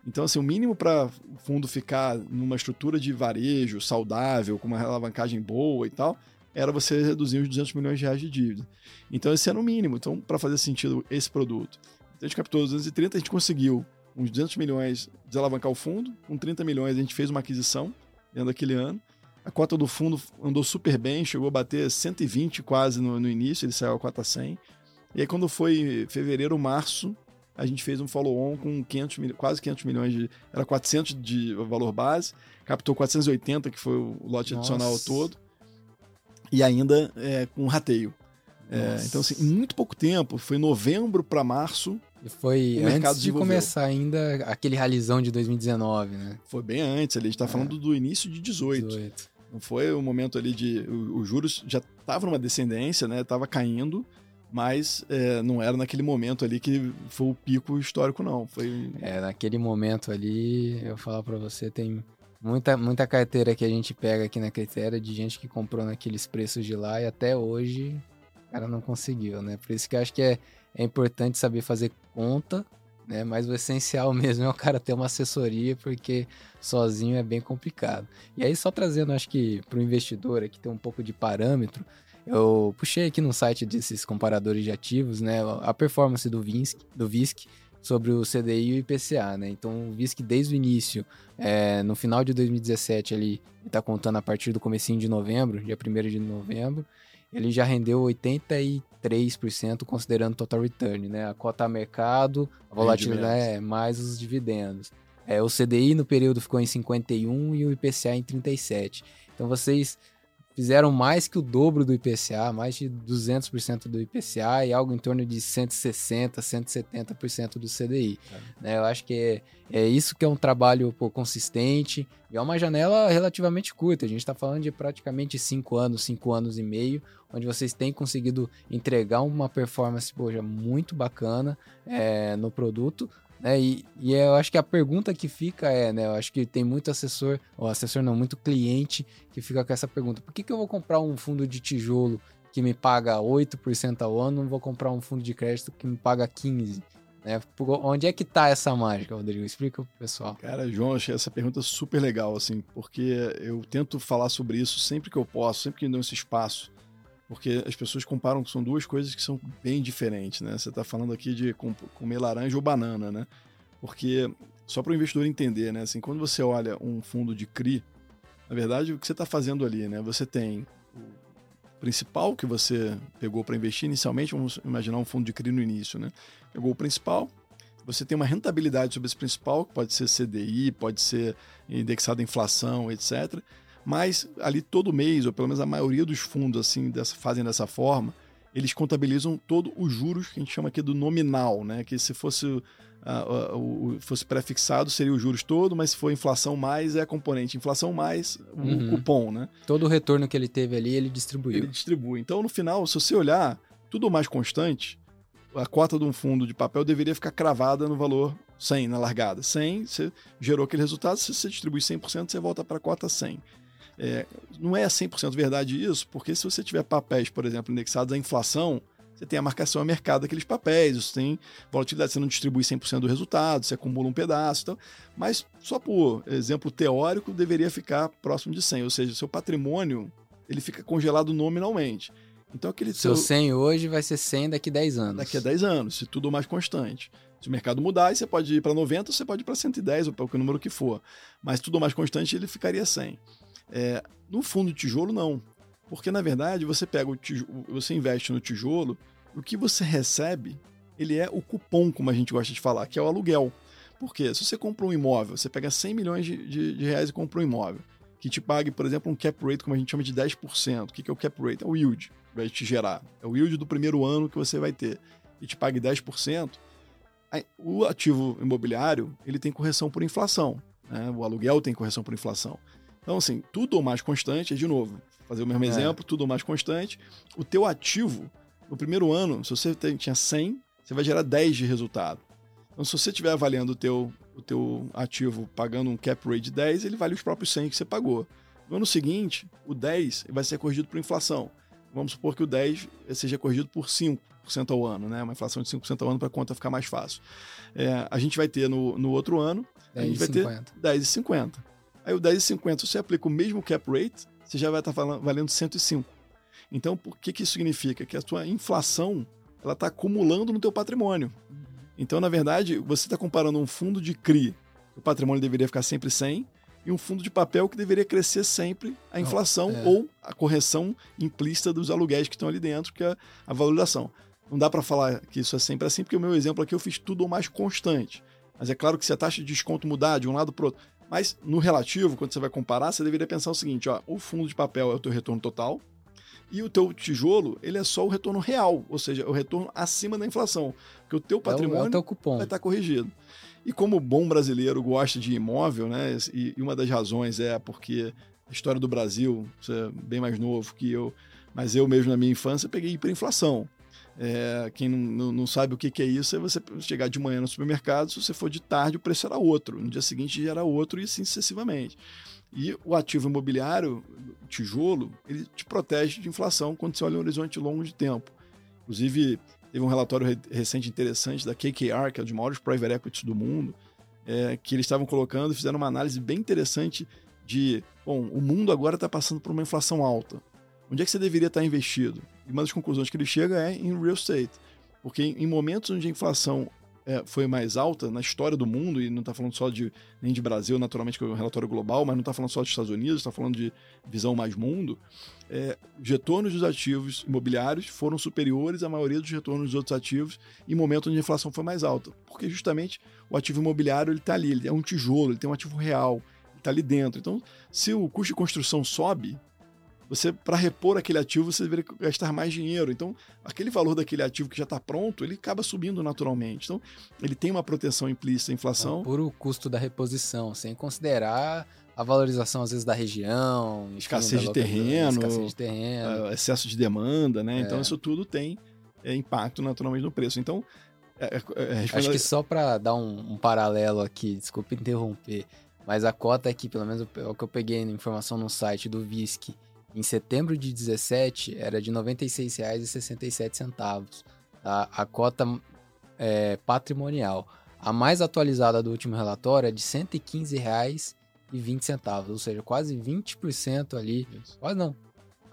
Speaker 2: Então, assim, o mínimo para o fundo ficar numa estrutura de varejo saudável, com uma alavancagem boa e tal, era você reduzir os 200 milhões de reais de dívida. Então, esse era o mínimo. Então, para fazer sentido esse produto. Então, a gente captou 230, a gente conseguiu uns 200 milhões desalavancar o fundo. Com 30 milhões, a gente fez uma aquisição dentro daquele ano. A cota do fundo andou super bem, chegou a bater 120 quase no, no início, ele saiu a cota 100. E aí, quando foi fevereiro, março, a gente fez um follow-on com 500 mil, quase 500 milhões de. Era 400 de valor base, captou 480, que foi o lote Nossa. adicional todo, e ainda é, com rateio. É, então, assim, em muito pouco tempo, foi novembro para março.
Speaker 1: E foi antes de começar ainda aquele ralizão de 2019, né?
Speaker 2: Foi bem antes ali, a gente tá é. falando do início de 18. 18. Não foi o momento ali de. Os juros já estavam numa descendência, né? Tava caindo mas é, não era naquele momento ali que foi o pico histórico, não. Foi...
Speaker 1: É, naquele momento ali, eu falar para você, tem muita, muita carteira que a gente pega aqui na Critéria de gente que comprou naqueles preços de lá e até hoje o cara não conseguiu, né? Por isso que eu acho que é, é importante saber fazer conta, né? Mas o essencial *laughs* mesmo é o cara ter uma assessoria, porque sozinho é bem complicado. E aí, só trazendo, acho que para o investidor aqui ter um pouco de parâmetro, eu puxei aqui no site desses comparadores de ativos, né, a performance do VISC, do VISC sobre o CDI e o IPCA, né? Então o VISC desde o início, é, no final de 2017 ali, está contando a partir do comecinho de novembro, dia 1 de novembro, ele já rendeu 83% considerando total return, né? A cota a mercado, a volatilidade é mais os dividendos. É, o CDI no período ficou em 51 e o IPCA em 37. Então vocês fizeram mais que o dobro do IPCA, mais de 200% do IPCA e algo em torno de 160, 170% do CDI. É. Né? Eu acho que é, é, isso que é um trabalho pô, consistente e é uma janela relativamente curta. A gente está falando de praticamente 5 anos, 5 anos e meio, onde vocês têm conseguido entregar uma performance poxa, muito bacana é, no produto, né? E, e eu acho que a pergunta que fica é, né? Eu acho que tem muito assessor, ou assessor não, muito cliente que fica com essa pergunta. Por que, que eu vou comprar um fundo de tijolo que me paga 8% ao ano, não vou comprar um fundo de crédito que me paga 15%? Né? Onde é que tá essa mágica, Rodrigo? Explica pro pessoal.
Speaker 2: Cara, João, achei essa pergunta super legal, assim, porque eu tento falar sobre isso sempre que eu posso, sempre que me dou esse espaço porque as pessoas comparam que são duas coisas que são bem diferentes, né? Você está falando aqui de comer laranja ou banana, né? Porque só para o investidor entender, né? Assim, quando você olha um fundo de CRI, na verdade o que você está fazendo ali, né? Você tem o principal que você pegou para investir inicialmente, vamos imaginar um fundo de CRI no início, né? Pegou o principal, você tem uma rentabilidade sobre esse principal, que pode ser CDI, pode ser indexado à inflação, etc mas ali todo mês, ou pelo menos a maioria dos fundos assim dessa, fazem dessa forma, eles contabilizam todos os juros que a gente chama aqui do nominal, né? Que se fosse, uh, uh, uh, fosse prefixado seria os juros todo, mas se for inflação mais é a componente inflação mais o uhum. cupom, né?
Speaker 1: Todo o retorno que ele teve ali ele distribuiu.
Speaker 2: Ele distribui. Então no final, se você olhar tudo mais constante, a cota de um fundo de papel deveria ficar cravada no valor 100 na largada. 100, você gerou aquele resultado, se você distribui 100%, você volta para a cota 100. É, não é 100% verdade isso, porque se você tiver papéis, por exemplo, indexados à inflação, você tem a marcação a mercado daqueles papéis, você tem volatilidade, você não distribui 100% do resultado, você acumula um pedaço. Então, mas só por exemplo teórico, deveria ficar próximo de 100, ou seja, seu patrimônio ele fica congelado nominalmente. Então aquele
Speaker 1: seu, seu 100 hoje vai ser 100 daqui a 10 anos.
Speaker 2: Daqui a 10 anos, se tudo mais constante. Se o mercado mudar, você pode ir para 90, você pode ir para 110 ou para o número que for. Mas tudo mais constante, ele ficaria 100. É, no fundo de tijolo, não. Porque, na verdade, você pega o tijolo, você investe no tijolo, o que você recebe, ele é o cupom, como a gente gosta de falar, que é o aluguel. Por quê? Se você compra um imóvel, você pega 100 milhões de, de, de reais e compra um imóvel, que te pague, por exemplo, um cap rate, como a gente chama de 10%. O que é o cap rate? É o yield que vai te gerar. É o yield do primeiro ano que você vai ter. E te pague 10%. O ativo imobiliário, ele tem correção por inflação. Né? O aluguel tem correção por inflação. Então, assim, tudo ou mais constante, é de novo, fazer o mesmo é. exemplo, tudo ou mais constante. O teu ativo, no primeiro ano, se você tinha 100, você vai gerar 10 de resultado. Então, se você estiver avaliando o teu, o teu ativo pagando um cap rate de 10, ele vale os próprios 100 que você pagou. No ano seguinte, o 10 vai ser corrigido por inflação. Vamos supor que o 10 seja corrigido por 5% ao ano, né? Uma inflação de 5% ao ano para a conta ficar mais fácil. É, a gente vai ter no, no outro ano, a gente vai ter 10,50. Aí o 10,50, se você aplica o mesmo cap rate, você já vai estar tá valendo 105. Então, por que, que isso significa? Que a sua inflação ela está acumulando no teu patrimônio. Então, na verdade, você está comparando um fundo de CRI, o patrimônio deveria ficar sempre 100, e um fundo de papel que deveria crescer sempre a inflação Não, é. ou a correção implícita dos aluguéis que estão ali dentro, que é a valorização. Não dá para falar que isso é sempre assim, porque o meu exemplo aqui eu fiz tudo o mais constante. Mas é claro que se a taxa de desconto mudar de um lado para o outro, mas no relativo, quando você vai comparar, você deveria pensar o seguinte: ó, o fundo de papel é o teu retorno total e o teu tijolo ele é só o retorno real, ou seja, o retorno acima da inflação, porque o teu patrimônio é o, é o teu cupom. vai estar corrigido. E como bom brasileiro gosta de imóvel, né? E, e uma das razões é porque a história do Brasil, você é bem mais novo que eu, mas eu mesmo na minha infância peguei hiperinflação. É, quem não, não, sabe o que, que, é isso é você chegar de manhã no supermercado, se você for de tarde, o preço era outro. No dia seguinte era outro e assim sucessivamente. E o ativo imobiliário, tijolo, ele te protege de inflação quando você olha um horizonte longo de tempo. Inclusive, teve um relatório recente interessante da KKR, que é um dos maiores private equities do mundo, é, que eles estavam colocando fizeram uma análise bem interessante de, bom, o mundo agora está passando por uma inflação alta. Onde é que você deveria estar investido? E uma das conclusões que ele chega é em real estate. Porque em momentos onde a inflação é, foi mais alta na história do mundo, e não está falando só de nem de Brasil, naturalmente, que é um relatório global, mas não está falando só dos Estados Unidos, está falando de visão mais mundo, é, os retornos dos ativos imobiliários foram superiores à maioria dos retornos dos outros ativos em momento onde a inflação foi mais alta. Porque justamente o ativo imobiliário está ali, ele é um tijolo, ele tem um ativo real, está ali dentro. Então, se o custo de construção sobe, você para repor aquele ativo você deveria gastar mais dinheiro. Então, aquele valor daquele ativo que já está pronto, ele acaba subindo naturalmente. Então, ele tem uma proteção implícita à inflação. É
Speaker 1: o puro custo da reposição, sem considerar a valorização às vezes da região,
Speaker 2: escassez, de terreno,
Speaker 1: escassez de terreno,
Speaker 2: uh, excesso de demanda, né? Então, é. Então isso tudo tem é, impacto naturalmente no preço. Então
Speaker 1: é, é, é acho que só para dar um, um, paralelo aqui, desculpe interromper, mas a cota aqui, pelo menos o que eu peguei na informação no site do VISC, em setembro de 17 era de R$ 96,67. Tá? A cota é, patrimonial. A mais atualizada do último relatório é de R$ 115,20, ou seja, quase 20% ali, Isso. quase não,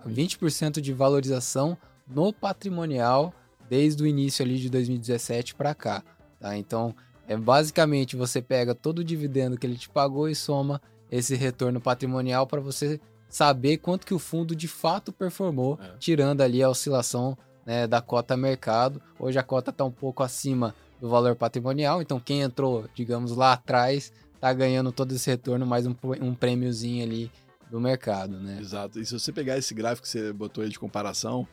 Speaker 1: 20% de valorização no patrimonial desde o início ali de 2017 para cá, tá? Então, é basicamente você pega todo o dividendo que ele te pagou e soma esse retorno patrimonial para você saber quanto que o fundo de fato performou, é. tirando ali a oscilação né, da cota mercado. Hoje a cota está um pouco acima do valor patrimonial, então quem entrou, digamos, lá atrás, está ganhando todo esse retorno, mais um, um prêmiozinho ali do mercado, né?
Speaker 2: Exato. E se você pegar esse gráfico que você botou aí de comparação,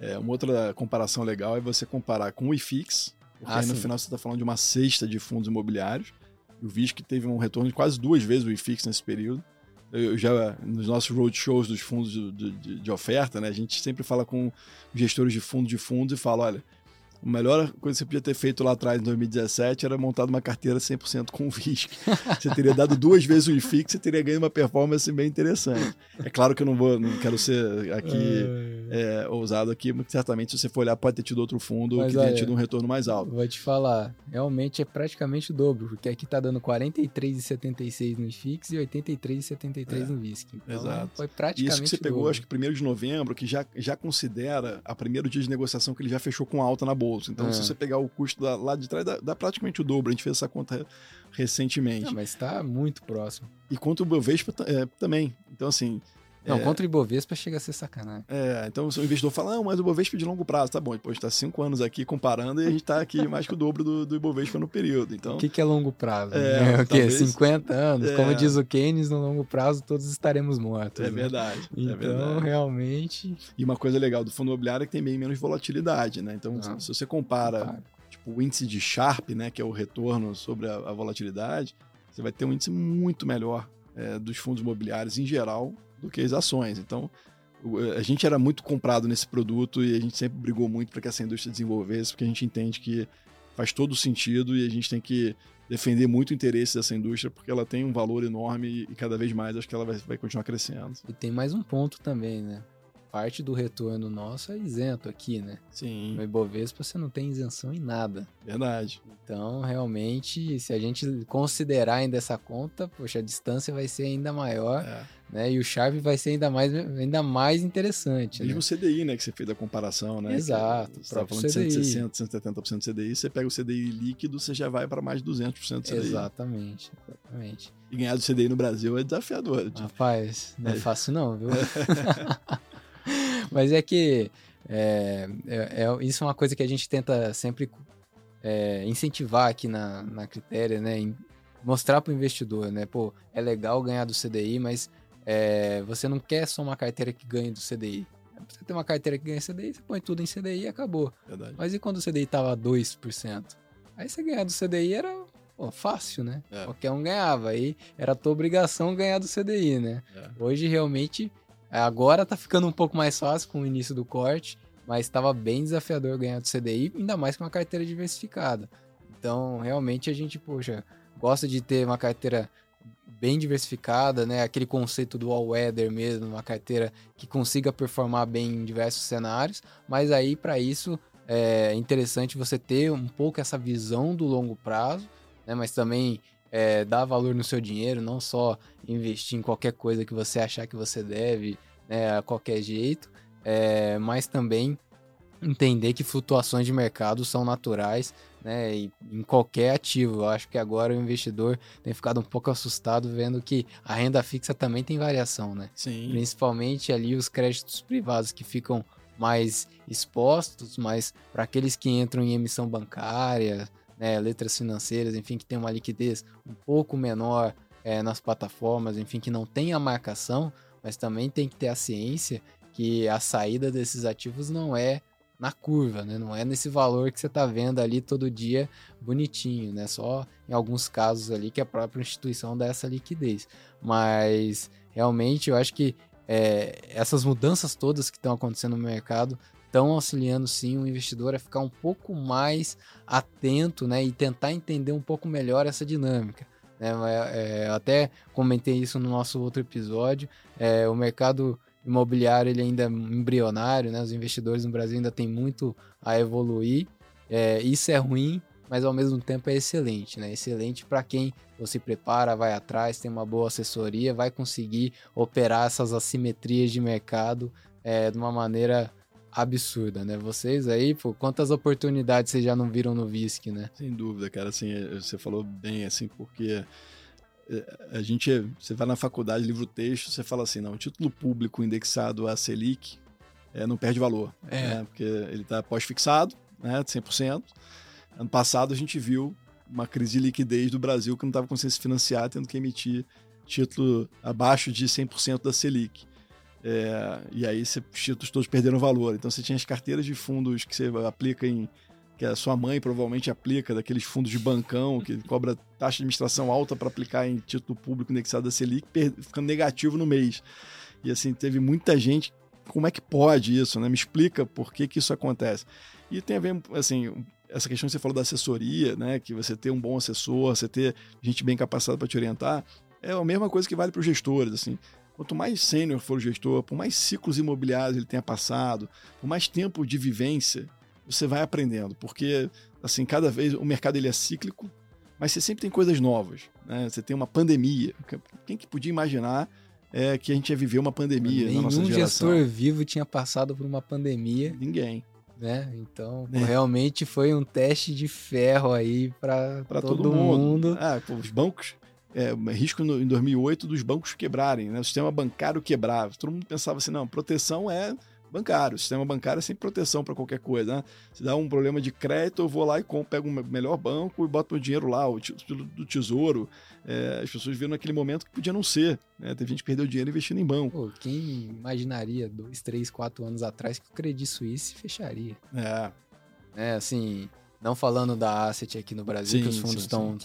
Speaker 2: é, uma outra comparação legal é você comparar com o IFIX, porque ah, aí no final você está falando de uma cesta de fundos imobiliários. O VISC teve um retorno de quase duas vezes o IFIX nesse período. Eu já, nos nossos roadshows dos fundos de, de, de, oferta, né, a gente sempre fala com gestores de fundos de fundos e fala, olha, a melhor coisa que você podia ter feito lá atrás, em 2017, era montar uma carteira 100% com VISC. *laughs* Você teria dado duas vezes o IFIX, você teria ganho uma performance bem interessante. É claro que eu não vou, não quero ser aqui é, ousado aqui, mas certamente se você for olhar, pode ter tido outro fundo mas, que tenha tido um retorno mais alto.
Speaker 1: Vou te falar, realmente é praticamente o dobro, porque aqui tá dando 43,76 no IFIX e 83,73 é. no VISC. Então,
Speaker 2: Exato.
Speaker 1: Foi praticamente
Speaker 2: Isso que você pegou, acho que primeiro de novembro, que já, já considera a primeiro dia de negociação que ele já fechou com alta na bolsa bolso. Então, é. se você pegar o custo da, lá de trás, dá, dá, praticamente o dobro. A gente fez essa conta recentemente. Não,
Speaker 1: mas está muito próximo.
Speaker 2: E quanto o Bovespa é, também. Então, assim,
Speaker 1: não, é... contra o Ibovespa chega a ser sacanagem.
Speaker 2: É, então o investidor fala, não, mas o Ibovespa é de longo prazo, tá bom. Depois está cinco anos aqui comparando e a gente está aqui mais que o dobro do, do Ibovespa no período. Então,
Speaker 1: o que, que é longo prazo? É, é o quê? Talvez... 50 anos? É... Como diz o Keynes, no longo prazo todos estaremos mortos.
Speaker 2: É né? verdade. É
Speaker 1: então,
Speaker 2: verdade.
Speaker 1: realmente...
Speaker 2: E uma coisa legal do fundo imobiliário é que tem bem menos volatilidade, né? Então, se, se você compara, compara, tipo, o índice de Sharp, né, que é o retorno sobre a, a volatilidade, você vai ter um índice muito melhor é, dos fundos imobiliários em geral do que as ações. Então, a gente era muito comprado nesse produto e a gente sempre brigou muito para que essa indústria desenvolvesse, porque a gente entende que faz todo sentido e a gente tem que defender muito o interesse dessa indústria, porque ela tem um valor enorme e cada vez mais acho que ela vai, vai continuar crescendo.
Speaker 1: E tem mais um ponto também, né? Parte do retorno nosso é isento aqui, né?
Speaker 2: Sim.
Speaker 1: No Ibovespa você não tem isenção em nada.
Speaker 2: Verdade.
Speaker 1: Então, realmente, se a gente considerar ainda essa conta, poxa, a distância vai ser ainda maior. É né? E o Sharp vai ser ainda mais, ainda mais interessante.
Speaker 2: Mesmo
Speaker 1: né?
Speaker 2: o CDI, né? Que você fez a comparação, né?
Speaker 1: Exato.
Speaker 2: Você estava falando CDI. de 160, 170% do CDI, você pega o CDI líquido, você já vai para mais de 200% do CDI.
Speaker 1: Exatamente, exatamente.
Speaker 2: E ganhar do CDI no Brasil é desafiador.
Speaker 1: Rapaz, não é, é fácil não, viu? *laughs* Mas é que é, é, é, isso é uma coisa que a gente tenta sempre é, incentivar aqui na, na Critéria, né? Mostrar para o investidor, né? Pô, é legal ganhar do CDI, mas é, você não quer só uma carteira que ganhe do CDI. Você tem uma carteira que ganha CDI, você põe tudo em CDI e acabou.
Speaker 2: Verdade.
Speaker 1: Mas e quando o CDI tava 2%? Aí você ganhar do CDI era pô, fácil, né? É. Qualquer um ganhava. Aí era tua obrigação ganhar do CDI, né? É. Hoje realmente, agora tá ficando um pouco mais fácil com o início do corte, mas estava bem desafiador ganhar do CDI, ainda mais com uma carteira diversificada. Então, realmente a gente, poxa, gosta de ter uma carteira bem diversificada, né? Aquele conceito do all weather mesmo, uma carteira que consiga performar bem em diversos cenários, mas aí para isso é interessante você ter um pouco essa visão do longo prazo, né? Mas também é, dar valor no seu dinheiro, não só investir em qualquer coisa que você achar que você deve, né? A qualquer jeito, é, mas também entender que flutuações de mercado são naturais, né, em qualquer ativo. Eu acho que agora o investidor tem ficado um pouco assustado vendo que a renda fixa também tem variação, né?
Speaker 2: Sim.
Speaker 1: Principalmente ali os créditos privados que ficam mais expostos, mas para aqueles que entram em emissão bancária, né, letras financeiras, enfim, que tem uma liquidez um pouco menor é, nas plataformas, enfim, que não tem a marcação, mas também tem que ter a ciência que a saída desses ativos não é na curva, né? Não é nesse valor que você está vendo ali todo dia bonitinho, né? Só em alguns casos ali que a própria instituição dá essa liquidez. Mas realmente eu acho que é, essas mudanças todas que estão acontecendo no mercado estão auxiliando sim o investidor a ficar um pouco mais atento, né? E tentar entender um pouco melhor essa dinâmica. Né? É, até comentei isso no nosso outro episódio. É, o mercado imobiliário ele ainda é embrionário, né? Os investidores no Brasil ainda tem muito a evoluir. É, isso é ruim, mas ao mesmo tempo é excelente, né? Excelente para quem se prepara, vai atrás, tem uma boa assessoria, vai conseguir operar essas assimetrias de mercado é, de uma maneira absurda, né? Vocês aí, pô, quantas oportunidades vocês já não viram no VISC, né?
Speaker 2: Sem dúvida, cara. Assim, você falou bem, assim, porque a gente, você vai na faculdade, livro texto, você fala assim, não, o título público indexado a Selic é, não perde valor, é. né? porque ele está pós-fixado, né, 100%. Ano passado a gente viu uma crise de liquidez do Brasil que não estava conseguindo se financiar, tendo que emitir título abaixo de 100% da Selic. É, e aí os títulos todos perderam valor. Então você tinha as carteiras de fundos que você aplica em que a sua mãe provavelmente aplica, daqueles fundos de bancão que cobra taxa de administração alta para aplicar em título público indexado da Selic, ficando negativo no mês. E assim, teve muita gente. Como é que pode isso, né? Me explica por que, que isso acontece. E tem a ver, assim, essa questão que você falou da assessoria, né? Que você ter um bom assessor, você ter gente bem capacitada para te orientar, é a mesma coisa que vale para os gestores, assim. Quanto mais sênior for o gestor, por mais ciclos imobiliários ele tenha passado, por mais tempo de vivência você vai aprendendo, porque assim, cada vez o mercado ele é cíclico, mas você sempre tem coisas novas, né? Você tem uma pandemia. Quem que podia imaginar é, que a gente ia viver uma pandemia
Speaker 1: Nenhum
Speaker 2: na nossa
Speaker 1: geração? gestor vivo tinha passado por uma pandemia.
Speaker 2: Ninguém.
Speaker 1: Né? Então, é. realmente foi um teste de ferro aí para todo, todo, mundo. mundo.
Speaker 2: Ah, os bancos é, risco no, em 2008 dos bancos quebrarem, né? o sistema bancário quebrar. Todo mundo pensava assim, não, proteção é bancário. O sistema bancário é sem proteção para qualquer coisa. Né? Se dá um problema de crédito, eu vou lá e compro, pego o melhor banco e boto meu dinheiro lá, o título do tesouro. É, as pessoas viram naquele momento que podia não ser. Né? Teve gente que perdeu dinheiro investindo em banco.
Speaker 1: Pô, quem imaginaria dois, três, quatro anos atrás que o Credit Suisse fecharia?
Speaker 2: É.
Speaker 1: É, assim, não falando da asset aqui no Brasil, sim, que os fundos estão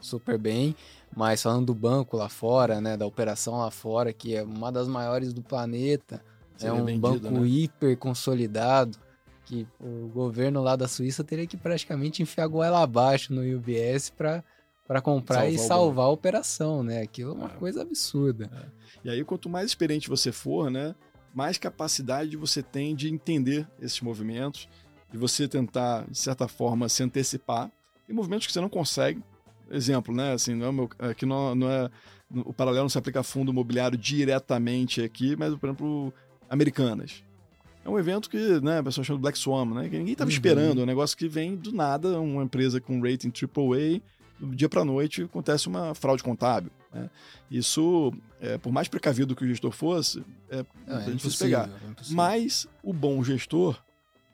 Speaker 1: super bem, mas falando do banco lá fora, né, da operação lá fora, que é uma das maiores do planeta, é um vendido, banco né? hiper consolidado que o governo lá da Suíça teria que praticamente enfiar goela abaixo no UBS para para comprar salvar e salvar a operação, né? Aquilo é uma é. coisa absurda. É.
Speaker 2: E aí, quanto mais experiente você for, né? Mais capacidade você tem de entender esses movimentos, de você tentar, de certa forma, se antecipar. Tem movimentos que você não consegue. Exemplo, né? Assim, não é meu, aqui não, não é. O paralelo não se aplica a fundo imobiliário diretamente aqui, mas, por exemplo, Americanas. É um evento que, né, a pessoa chama de Black Swan, né? Que ninguém estava uhum. esperando. É um negócio que vem do nada, uma empresa com rating AAA, do dia para noite acontece uma fraude contábil. Né? Isso, é, por mais precavido que o gestor fosse, é, é, é difícil pegar. É Mas o bom gestor,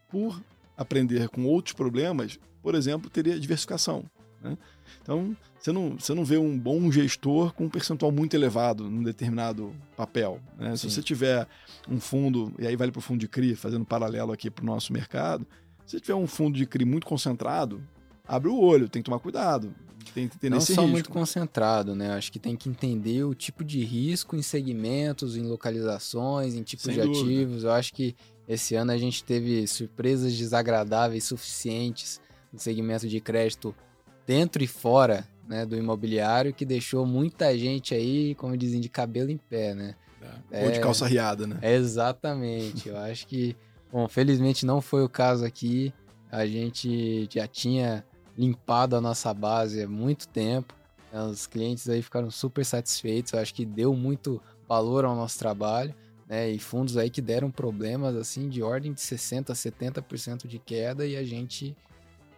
Speaker 2: por aprender com outros problemas, por exemplo, teria diversificação. Né? Então, você não, você não vê um bom gestor com um percentual muito elevado num determinado papel. Né? Se você tiver um fundo, e aí vale para o fundo de CRI, fazendo paralelo aqui para o nosso mercado, se você tiver um fundo de CRI muito concentrado, abre o olho, tem que tomar cuidado. Tem que
Speaker 1: Não
Speaker 2: só
Speaker 1: risco. muito concentrado, né? Acho que tem que entender o tipo de risco em segmentos, em localizações, em tipos Sem de dúvida. ativos. Eu acho que esse ano a gente teve surpresas desagradáveis suficientes no segmento de crédito dentro e fora né, do imobiliário que deixou muita gente aí, como dizem, de cabelo em pé, né?
Speaker 2: É, ou de calça riada, né?
Speaker 1: Exatamente. Eu acho que, bom, felizmente não foi o caso aqui. A gente já tinha limpado a nossa base há muito tempo. Os clientes aí ficaram super satisfeitos. Eu acho que deu muito valor ao nosso trabalho. né? E fundos aí que deram problemas assim de ordem de 60, 70% de queda e a gente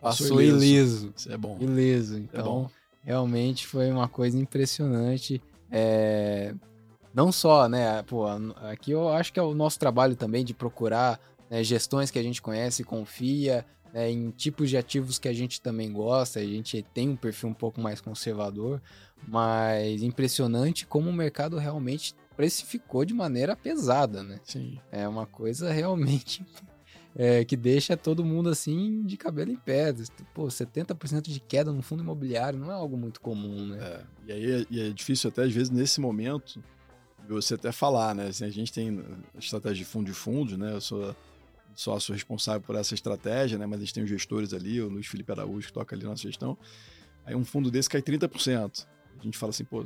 Speaker 1: passou, ileso. ileso.
Speaker 2: Isso é bom.
Speaker 1: Ileso. Então, é realmente foi uma coisa impressionante. É... Não só, né? Pô, aqui eu acho que é o nosso trabalho também de procurar né, gestões que a gente conhece, confia, né, em tipos de ativos que a gente também gosta, a gente tem um perfil um pouco mais conservador, mas impressionante como o mercado realmente precificou de maneira pesada, né?
Speaker 2: Sim.
Speaker 1: É uma coisa *laughs* realmente é, que deixa todo mundo assim de cabelo em pé. Pô, 70% de queda no fundo imobiliário não é algo muito comum, né?
Speaker 2: É, e aí é, e é difícil até às vezes nesse momento você até falar, né? Assim, a gente tem estratégia de fundo de fundo, né? Eu sou sócio responsável por essa estratégia, né? Mas a gente tem os gestores ali, o Luiz Felipe Araújo que toca ali na gestão. Aí um fundo desse cai 30%. A gente fala assim, pô,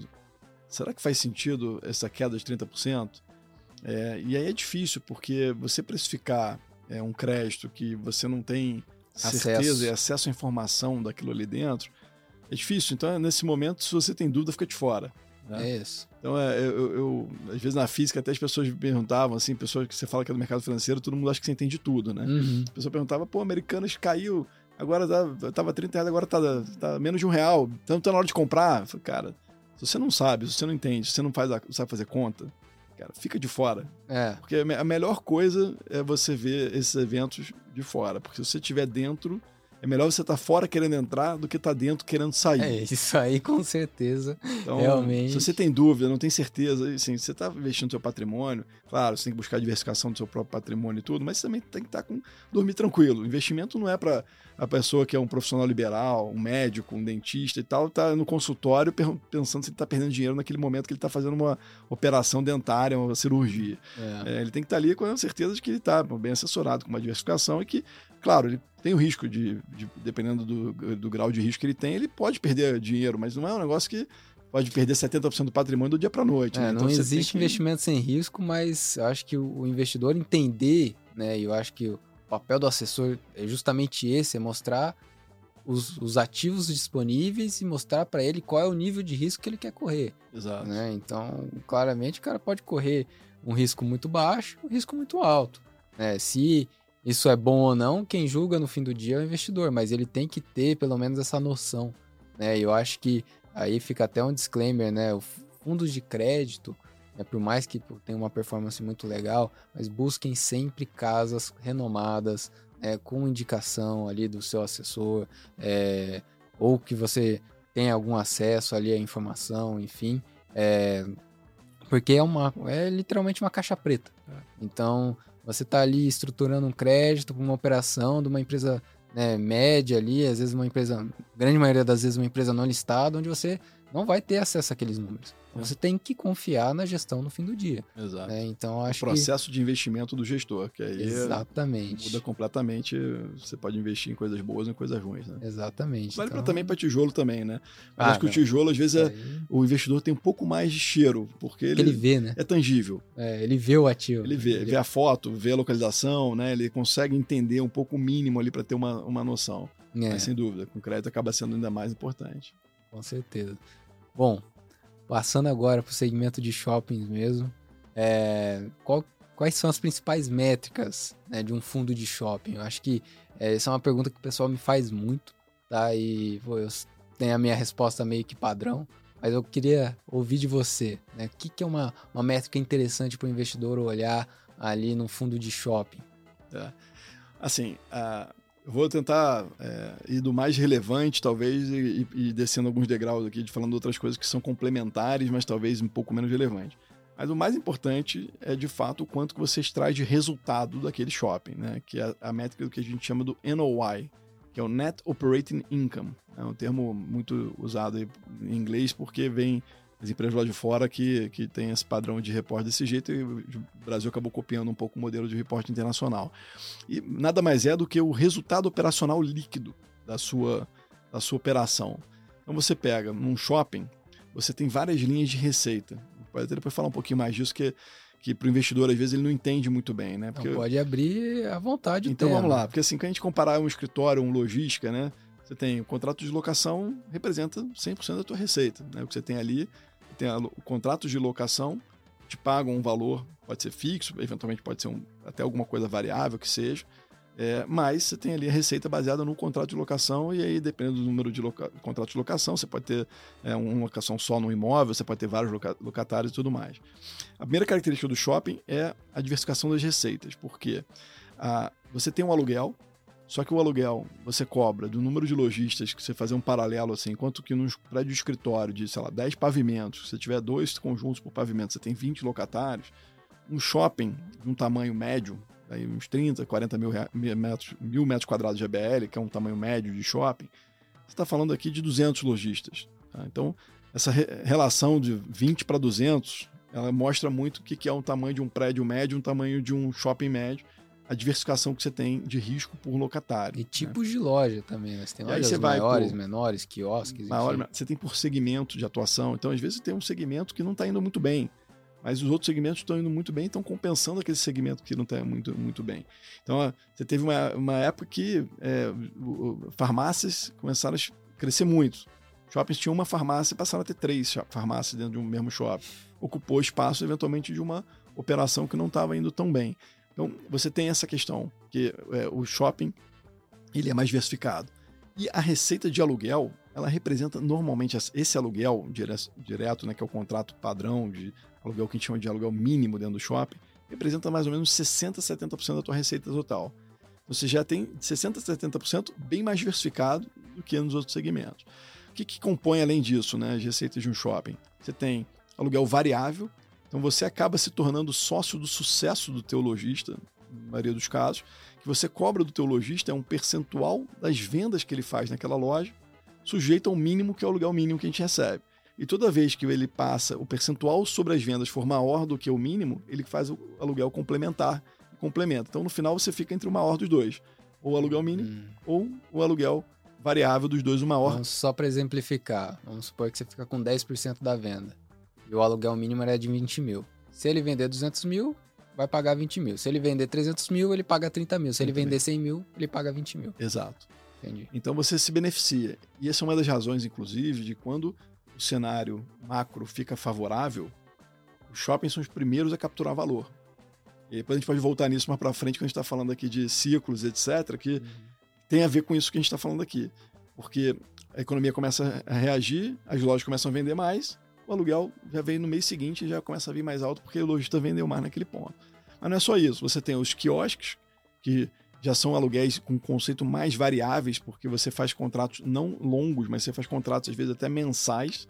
Speaker 2: será que faz sentido essa queda de 30%? É, e aí é difícil, porque você precificar é, um crédito que você não tem certeza acesso. e acesso à informação daquilo ali dentro, é difícil. Então, nesse momento, se você tem dúvida, fica de fora. Né?
Speaker 1: É isso.
Speaker 2: Então, é, eu, eu, às vezes na física, até as pessoas me perguntavam, assim, pessoas que você fala que é do mercado financeiro, todo mundo acha que você entende tudo, né?
Speaker 1: Uhum.
Speaker 2: A pessoa perguntava, pô, Americanas caiu, agora tá, tava 30 reais, agora tá, tá menos de um real, então tá na hora de comprar. Eu falei, cara, se você não sabe, se você não entende, se você não faz, sabe fazer conta, cara, fica de fora.
Speaker 1: É.
Speaker 2: Porque a melhor coisa é você ver esses eventos de fora, porque se você estiver dentro é melhor você estar tá fora querendo entrar do que estar tá dentro querendo sair.
Speaker 1: É, isso aí com certeza. Então, realmente.
Speaker 2: se você tem dúvida, não tem certeza, assim, você está investindo no seu patrimônio, claro, você tem que buscar a diversificação do seu próprio patrimônio e tudo, mas você também tem que estar tá com dormir tranquilo. O investimento não é para a pessoa que é um profissional liberal, um médico, um dentista e tal, tá no consultório pensando se ele está perdendo dinheiro naquele momento que ele está fazendo uma operação dentária, uma cirurgia.
Speaker 1: É.
Speaker 2: É, ele tem que estar tá ali com a certeza de que ele está bem assessorado, com uma diversificação e que, claro, ele tem o risco de, de dependendo do, do grau de risco que ele tem, ele pode perder dinheiro, mas não é um negócio que pode perder 70% do patrimônio do dia para noite.
Speaker 1: É,
Speaker 2: né?
Speaker 1: então não existe que... investimento sem risco, mas eu acho que o investidor entender, né? E eu acho que o papel do assessor é justamente esse, é mostrar os, os ativos disponíveis e mostrar para ele qual é o nível de risco que ele quer correr.
Speaker 2: Exato.
Speaker 1: Né? Então, claramente, o cara pode correr um risco muito baixo, um risco muito alto. Né? Se isso é bom ou não, quem julga no fim do dia é o investidor, mas ele tem que ter pelo menos essa noção. Né? Eu acho que aí fica até um disclaimer, né? O fundos de crédito, né, por mais que tenha uma performance muito legal, mas busquem sempre casas renomadas, é, com indicação ali do seu assessor, é, ou que você tenha algum acesso ali à informação, enfim, é, porque é uma é literalmente uma caixa preta. É. Então você está ali estruturando um crédito para uma operação de uma empresa né, média ali, às vezes uma empresa, grande maioria das vezes uma empresa não listada, onde você não vai ter acesso àqueles números. Então, você tem que confiar na gestão no fim do dia.
Speaker 2: Exato.
Speaker 1: Né? Então, acho
Speaker 2: o processo que... de investimento do gestor, que aí
Speaker 1: Exatamente.
Speaker 2: muda completamente. Você pode investir em coisas boas e em coisas ruins. Né?
Speaker 1: Exatamente.
Speaker 2: Vale então... também para tijolo também, né? Mas ah, acho que o tijolo, às vezes, é... o investidor tem um pouco mais de cheiro, porque ele,
Speaker 1: ele vê, né?
Speaker 2: É tangível.
Speaker 1: É, ele vê o ativo.
Speaker 2: Ele vê, ele... vê a foto, vê a localização, né? Ele consegue entender um pouco o mínimo ali para ter uma, uma noção. É. Mas sem dúvida, com crédito acaba sendo ainda mais importante.
Speaker 1: Com certeza. Bom, passando agora para o segmento de shoppings mesmo, é, qual, quais são as principais métricas né, de um fundo de shopping? Eu acho que é, essa é uma pergunta que o pessoal me faz muito, tá? E pô, eu tenho a minha resposta meio que padrão, mas eu queria ouvir de você, né? O que, que é uma, uma métrica interessante para o investidor olhar ali no fundo de shopping?
Speaker 2: É. Assim, a vou tentar é, ir do mais relevante, talvez, e, e, descendo alguns degraus aqui, de falando outras coisas que são complementares, mas talvez um pouco menos relevantes. Mas o mais importante é, de fato, o quanto que você extrai de resultado daquele shopping, né? Que é a métrica do que a gente chama do NOI, que é o Net Operating Income. É um termo muito usado em inglês porque vem as empresas lá de fora que, que tem esse padrão de reporte desse jeito e o Brasil acabou copiando um pouco o modelo de reporte internacional. E nada mais é do que o resultado operacional líquido da sua, da sua operação. Então você pega num shopping, você tem várias linhas de receita. Pode até depois falar um pouquinho mais disso, que, que para o investidor, às vezes, ele não entende muito bem, né?
Speaker 1: Porque... Não, pode abrir à vontade.
Speaker 2: Então vamos lá, porque assim, quando a gente comparar um escritório, um logística, né? Você tem o contrato de locação, representa 100% da tua receita. Né? O que você tem ali, tem a, o contrato de locação te pagam um valor, pode ser fixo, eventualmente pode ser um, até alguma coisa variável que seja, é, mas você tem ali a receita baseada no contrato de locação, e aí, dependendo do número de loca contratos de locação, você pode ter é, uma locação só no imóvel, você pode ter vários loca locatários e tudo mais. A primeira característica do shopping é a diversificação das receitas, porque a, você tem um aluguel, só que o aluguel você cobra do número de lojistas que você fazer um paralelo assim, enquanto que num prédio de escritório de, sei lá, 10 pavimentos, se você tiver dois conjuntos por pavimento, você tem 20 locatários, um shopping de um tamanho médio, aí uns 30, 40 mil, metros, mil metros quadrados de ABL, que é um tamanho médio de shopping, você está falando aqui de 200 lojistas. Tá? Então, essa re relação de 20 para 200, ela mostra muito o que, que é um tamanho de um prédio médio, um tamanho de um shopping médio, a diversificação que você tem de risco por locatário.
Speaker 1: E né? tipos né? de loja também, né? Você tem lojas maiores, por... menores, quiosques.
Speaker 2: Maior, você tem por segmento de atuação. Então, às vezes, tem um segmento que não está indo muito bem mas os outros segmentos estão indo muito bem, estão compensando aquele segmento que não está muito, muito bem. Então, você teve uma, uma época que é, farmácias começaram a crescer muito. Shoppings tinham uma farmácia e passaram a ter três farmácias dentro de um mesmo shopping. Ocupou espaço, eventualmente, de uma operação que não estava indo tão bem. Então, você tem essa questão, que é, o shopping ele é mais diversificado. E a receita de aluguel, ela representa normalmente esse aluguel direto, né, que é o contrato padrão de aluguel que a gente chama de aluguel mínimo dentro do shopping, representa mais ou menos 60% a 70% da tua receita total. Você já tem 60% a 70% bem mais diversificado do que nos outros segmentos. O que, que compõe além disso, né, as receitas de um shopping? Você tem aluguel variável, então você acaba se tornando sócio do sucesso do teu lojista, na maioria dos casos, que você cobra do teu lojista é um percentual das vendas que ele faz naquela loja, sujeito ao mínimo que é o aluguel mínimo que a gente recebe. E toda vez que ele passa o percentual sobre as vendas for maior do que o mínimo, ele faz o aluguel complementar, complementa. Então no final você fica entre o maior dos dois, ou o aluguel mínimo hum. ou o aluguel variável dos dois, o maior. Então,
Speaker 1: só para exemplificar, vamos supor que você fica com 10% da venda e o aluguel mínimo era de 20 mil. Se ele vender 200 mil, vai pagar 20 mil. Se ele vender 300 mil, ele paga 30 mil. Se ele vender 100 mil, ele paga 20 mil.
Speaker 2: Exato. Entendi. Então você se beneficia. E essa é uma das razões, inclusive, de quando o cenário macro fica favorável, os shoppings são os primeiros a capturar valor. E depois a gente pode voltar nisso mais para frente, quando a gente está falando aqui de ciclos, etc., que uhum. tem a ver com isso que a gente está falando aqui. Porque a economia começa a reagir, as lojas começam a vender mais, o aluguel já vem no mês seguinte e já começa a vir mais alto porque o lojista vendeu mais naquele ponto. Mas não é só isso, você tem os quiosques, que já são aluguéis com conceito mais variáveis, porque você faz contratos não longos, mas você faz contratos às vezes até mensais.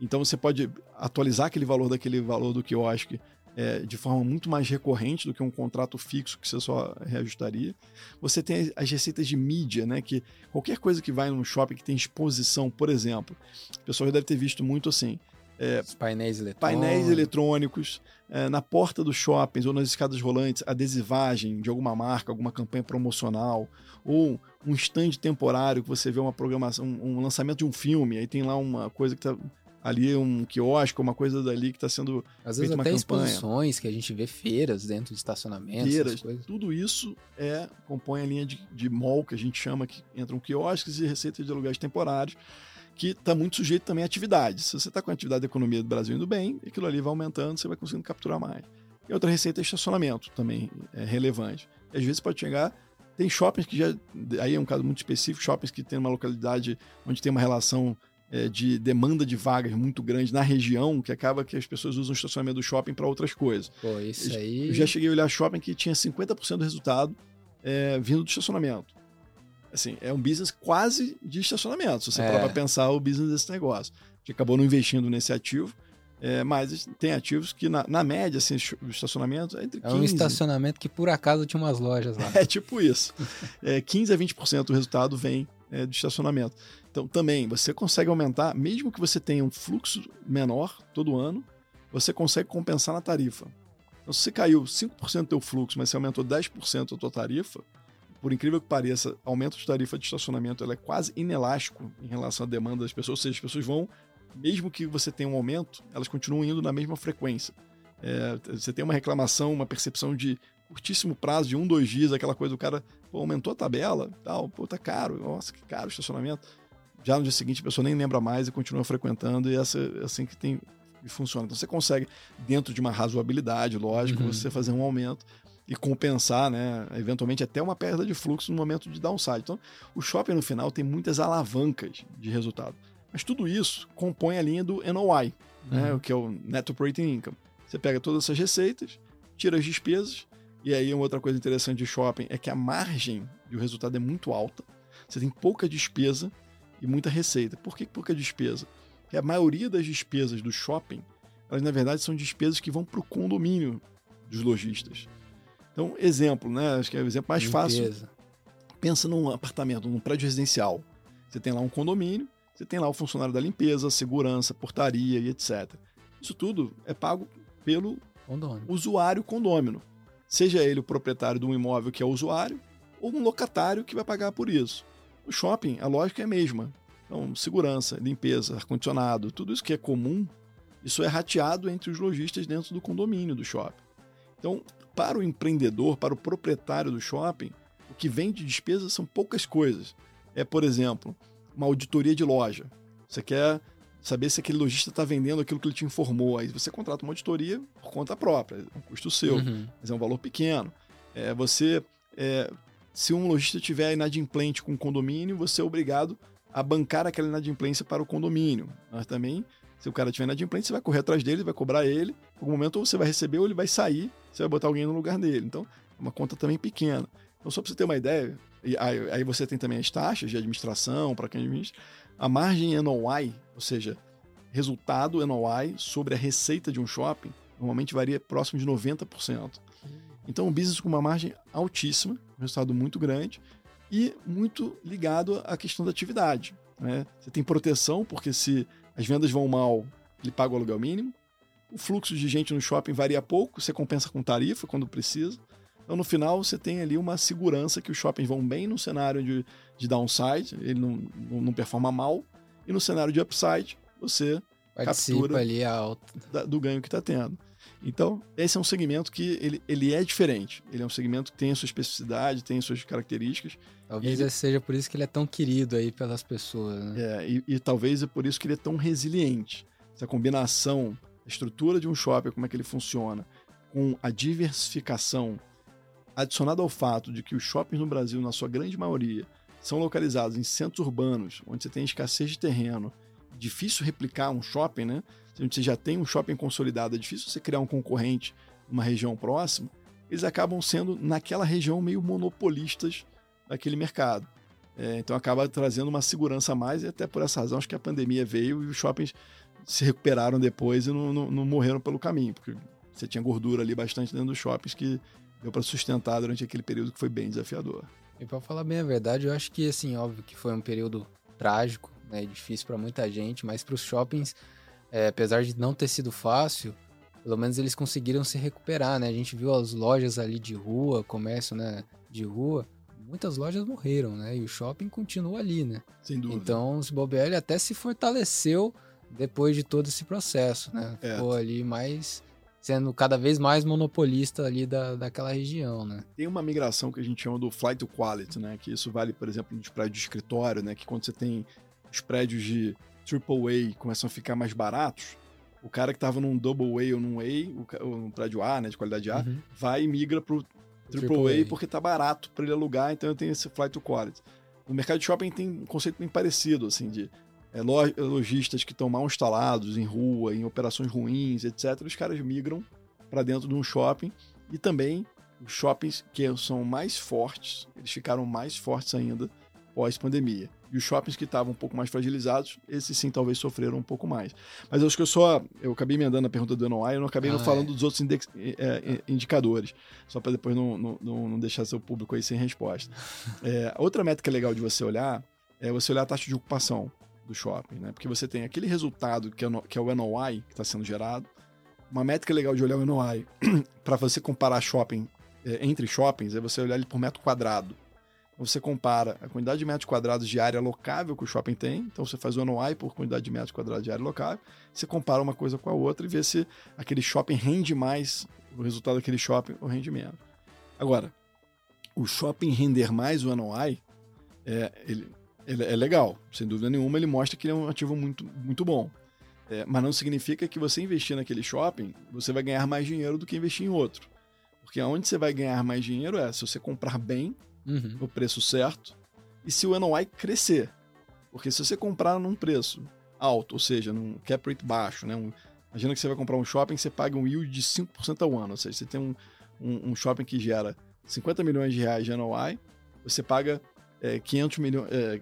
Speaker 2: Então você pode atualizar aquele valor daquele valor do quiosque é, de forma muito mais recorrente do que um contrato fixo que você só reajustaria. Você tem as receitas de mídia, né? Que qualquer coisa que vai num shopping que tem exposição, por exemplo, o pessoal já deve ter visto muito assim.
Speaker 1: É, painéis eletrônicos.
Speaker 2: Painéis eletrônicos é, na porta dos shoppings ou nas escadas rolantes, adesivagem de alguma marca, alguma campanha promocional, ou um stand temporário que você vê uma programação, um, um lançamento de um filme, aí tem lá uma coisa que tá ali um quiosque, uma coisa dali que está sendo
Speaker 1: às vezes até exposições que a gente vê feiras dentro de estacionamentos,
Speaker 2: feiras, tudo isso é compõe a linha de, de mall que a gente chama que entram quiosques e receitas de aluguéis temporários que está muito sujeito também a atividades. Se você está com a atividade da economia do Brasil indo bem, aquilo ali vai aumentando, você vai conseguindo capturar mais. E outra receita é estacionamento, também é relevante. E às vezes pode chegar. Tem shoppings que já. Aí é um caso muito específico, shoppings que tem uma localidade onde tem uma relação é, de demanda de vagas muito grande na região, que acaba que as pessoas usam o estacionamento do shopping para outras coisas.
Speaker 1: Pô, isso aí.
Speaker 2: Eu já cheguei a olhar shopping que tinha 50% do resultado é, vindo do estacionamento assim, é um business quase de estacionamento, se você é. parar para pensar o business desse negócio. A gente acabou não investindo nesse ativo, é, mas tem ativos que, na, na média, assim, o estacionamento é entre 15...
Speaker 1: É um estacionamento que, por acaso, tinha umas lojas lá. *laughs*
Speaker 2: É tipo isso. é, 15% a 20% do resultado vem é, do estacionamento. Então, também, você consegue aumentar, mesmo que você tenha um fluxo menor todo ano, você consegue compensar na tarifa. Então, se você caiu 5% do teu fluxo, mas você aumentou 10% a tua tarifa, por incrível que pareça, aumento de tarifa de estacionamento ela é quase inelástico em relação à demanda das pessoas, ou seja, as pessoas vão, mesmo que você tenha um aumento, elas continuam indo na mesma frequência. É, você tem uma reclamação, uma percepção de curtíssimo prazo, de um, dois dias, aquela coisa do cara, pô, aumentou a tabela, tal, pô, tá caro, nossa, que caro o estacionamento. Já no dia seguinte a pessoa nem lembra mais e continua frequentando, e essa é assim que tem e funciona. Então você consegue, dentro de uma razoabilidade, lógico,
Speaker 1: Uhum.
Speaker 2: você fazer um aumento e compensar, né, eventualmente até uma perda de fluxo no momento de downside. Então, o shopping no final tem muitas alavancas de resultado. Mas tudo isso compõe a linha do NOI, né,
Speaker 1: Uhum.
Speaker 2: o que é o Net Operating Income. Você pega todas essas receitas, tira as despesas, e aí uma outra coisa interessante de shopping é que a margem de o resultado é muito alta. Você tem pouca despesa e muita receita. Por que pouca despesa? Porque a maioria das despesas do shopping, elas na verdade são despesas que vão para o condomínio dos lojistas. Então, exemplo, né? Acho que é o exemplo mais fácil.
Speaker 1: Limpeza.
Speaker 2: Pensa num apartamento, num prédio residencial. Você tem lá um condomínio, você tem lá o funcionário da limpeza, segurança, portaria e etc. Isso tudo é pago pelo
Speaker 1: Condômino.
Speaker 2: usuário condômino. Seja ele o proprietário de um imóvel que é o usuário, ou um locatário que vai pagar por isso. No shopping, a lógica é a mesma. Então, segurança, limpeza, ar-condicionado, tudo isso que é comum, isso é rateado entre os lojistas dentro do condomínio do shopping. Então, para o empreendedor, para o proprietário do shopping, o que vem de despesa são poucas coisas. É, por exemplo, uma auditoria de loja. Você quer saber se aquele lojista está vendendo aquilo que ele te informou. Aí você contrata uma auditoria por conta própria, é um custo seu,
Speaker 1: Uhum.
Speaker 2: mas é um valor pequeno. É, você, é, se um lojista tiver inadimplente com o condomínio, você é obrigado a bancar aquela inadimplência para o condomínio. Mas também, se o cara tiver inadimplente, você vai correr atrás dele, vai cobrar ele. Algum momento ou você vai receber ou ele vai sair, você vai botar alguém no lugar dele. Então, é uma conta também pequena. Então, só para você ter uma ideia, e aí, aí você tem também as taxas de administração para quem administra, a margem NOI, ou seja, resultado NOI sobre a receita de um shopping, normalmente varia próximo de 90%. Então, um business com uma margem altíssima, um resultado muito grande e muito ligado à questão da atividade. né? Você tem proteção, porque se as vendas vão mal, ele paga o aluguel mínimo. O fluxo de gente no shopping varia pouco, você compensa com tarifa quando precisa. Então, no final, você tem ali uma segurança que os shoppings vão bem no cenário de, de downside, ele não, não, não performa mal, e no cenário de upside, você
Speaker 1: Participa
Speaker 2: captura
Speaker 1: ali a alta.
Speaker 2: da- do ganho que está tendo. Então, esse é um segmento que ele, ele é diferente. Ele é um segmento que tem a sua especificidade, tem as suas características.
Speaker 1: Talvez
Speaker 2: Ele-
Speaker 1: seja por isso que ele é tão querido aí pelas pessoas, né?
Speaker 2: é, e, e talvez é por isso que ele é tão resiliente. Essa combinação, a estrutura de um shopping, como é que ele funciona, com a diversificação, adicionado ao fato de que os shoppings no Brasil, na sua grande maioria, são localizados em centros urbanos, onde você tem escassez de terreno, difícil replicar um shopping, né? Onde você já tem um shopping consolidado, é difícil você criar um concorrente numa região próxima, eles acabam sendo, naquela região, meio monopolistas daquele mercado. É, então acaba trazendo uma segurança a mais, e até por essa razão acho que a pandemia veio e os shoppings se recuperaram depois e não, não- não morreram pelo caminho, porque você tinha gordura ali bastante dentro dos shoppings que deu para sustentar durante aquele período que foi bem desafiador.
Speaker 1: E pra falar bem a verdade, eu acho que, assim, óbvio que foi um período trágico, né? e Difícil pra muita gente, mas pros shoppings, é, apesar de não ter sido fácil, pelo menos eles conseguiram se recuperar, né? A gente viu as lojas ali de rua, comércio, né? De rua, muitas lojas morreram, né? E o shopping continua ali, né?
Speaker 2: Sem dúvida.
Speaker 1: Então, o Bobear até se fortaleceu depois de todo esse processo, né?
Speaker 2: É.
Speaker 1: Ficou ali mais sendo cada vez mais monopolista ali da, daquela região, né?
Speaker 2: Tem uma migração que a gente chama do flight to quality, né? Que isso vale, por exemplo, nos prédios de escritório, né? Que quando você tem os prédios de AAA começam a ficar mais baratos, o cara que estava num double A ou num A, ou num prédio A, né? De qualidade A,
Speaker 1: Uhum.
Speaker 2: vai e migra pro
Speaker 1: Triple
Speaker 2: AAA
Speaker 1: A.
Speaker 2: porque tá barato para ele alugar, então eu tenho esse flight to quality. O mercado de shopping tem um conceito bem parecido, assim, de é, lo- lojistas que estão mal instalados em rua, em operações ruins, etc. Os caras migram para dentro de um shopping e também os shoppings que são mais fortes, eles ficaram mais fortes ainda pós-pandemia. E os shoppings que estavam um pouco mais fragilizados, esses sim talvez sofreram um pouco mais. Mas eu acho que eu só. Eu acabei emendando a pergunta do NOI, eu não acabei não
Speaker 1: Ah,
Speaker 2: falando
Speaker 1: é.
Speaker 2: dos outros index- é, é, indicadores. Só para depois não, não, não não deixar seu público aí sem resposta. *laughs* É, outra métrica legal de você olhar é você olhar a taxa de ocupação do shopping, né? Porque você tem aquele resultado que é, no- que é o NOI que está sendo gerado. Uma métrica legal de olhar o NOI *clears throat* para você comparar shopping é, entre shoppings é você olhar ele por metro quadrado. Você compara a quantidade de metros quadrados de área locável que o shopping tem, então você faz o NOI por quantidade de metros quadrados de área locável, você compara uma coisa com a outra e vê se aquele shopping rende mais, o resultado daquele shopping ou rende menos. Agora, o shopping render mais o NOI, é, ele, ele é legal, sem dúvida nenhuma, ele mostra que ele é um ativo muito, muito bom. É, mas não significa que você investir naquele shopping, você vai ganhar mais dinheiro do que investir em outro. Porque aonde você vai ganhar mais dinheiro é se você comprar bem, uhum. no preço certo, e se o NOI crescer. Porque se você comprar num preço alto, ou seja, num cap rate baixo, né? Um, imagina que você vai comprar um shopping você paga um yield de 5% ao ano. Ou seja, você tem um, um, um, shopping que gera 50 milhões de reais de NOI, você paga é, 500 milhões... É,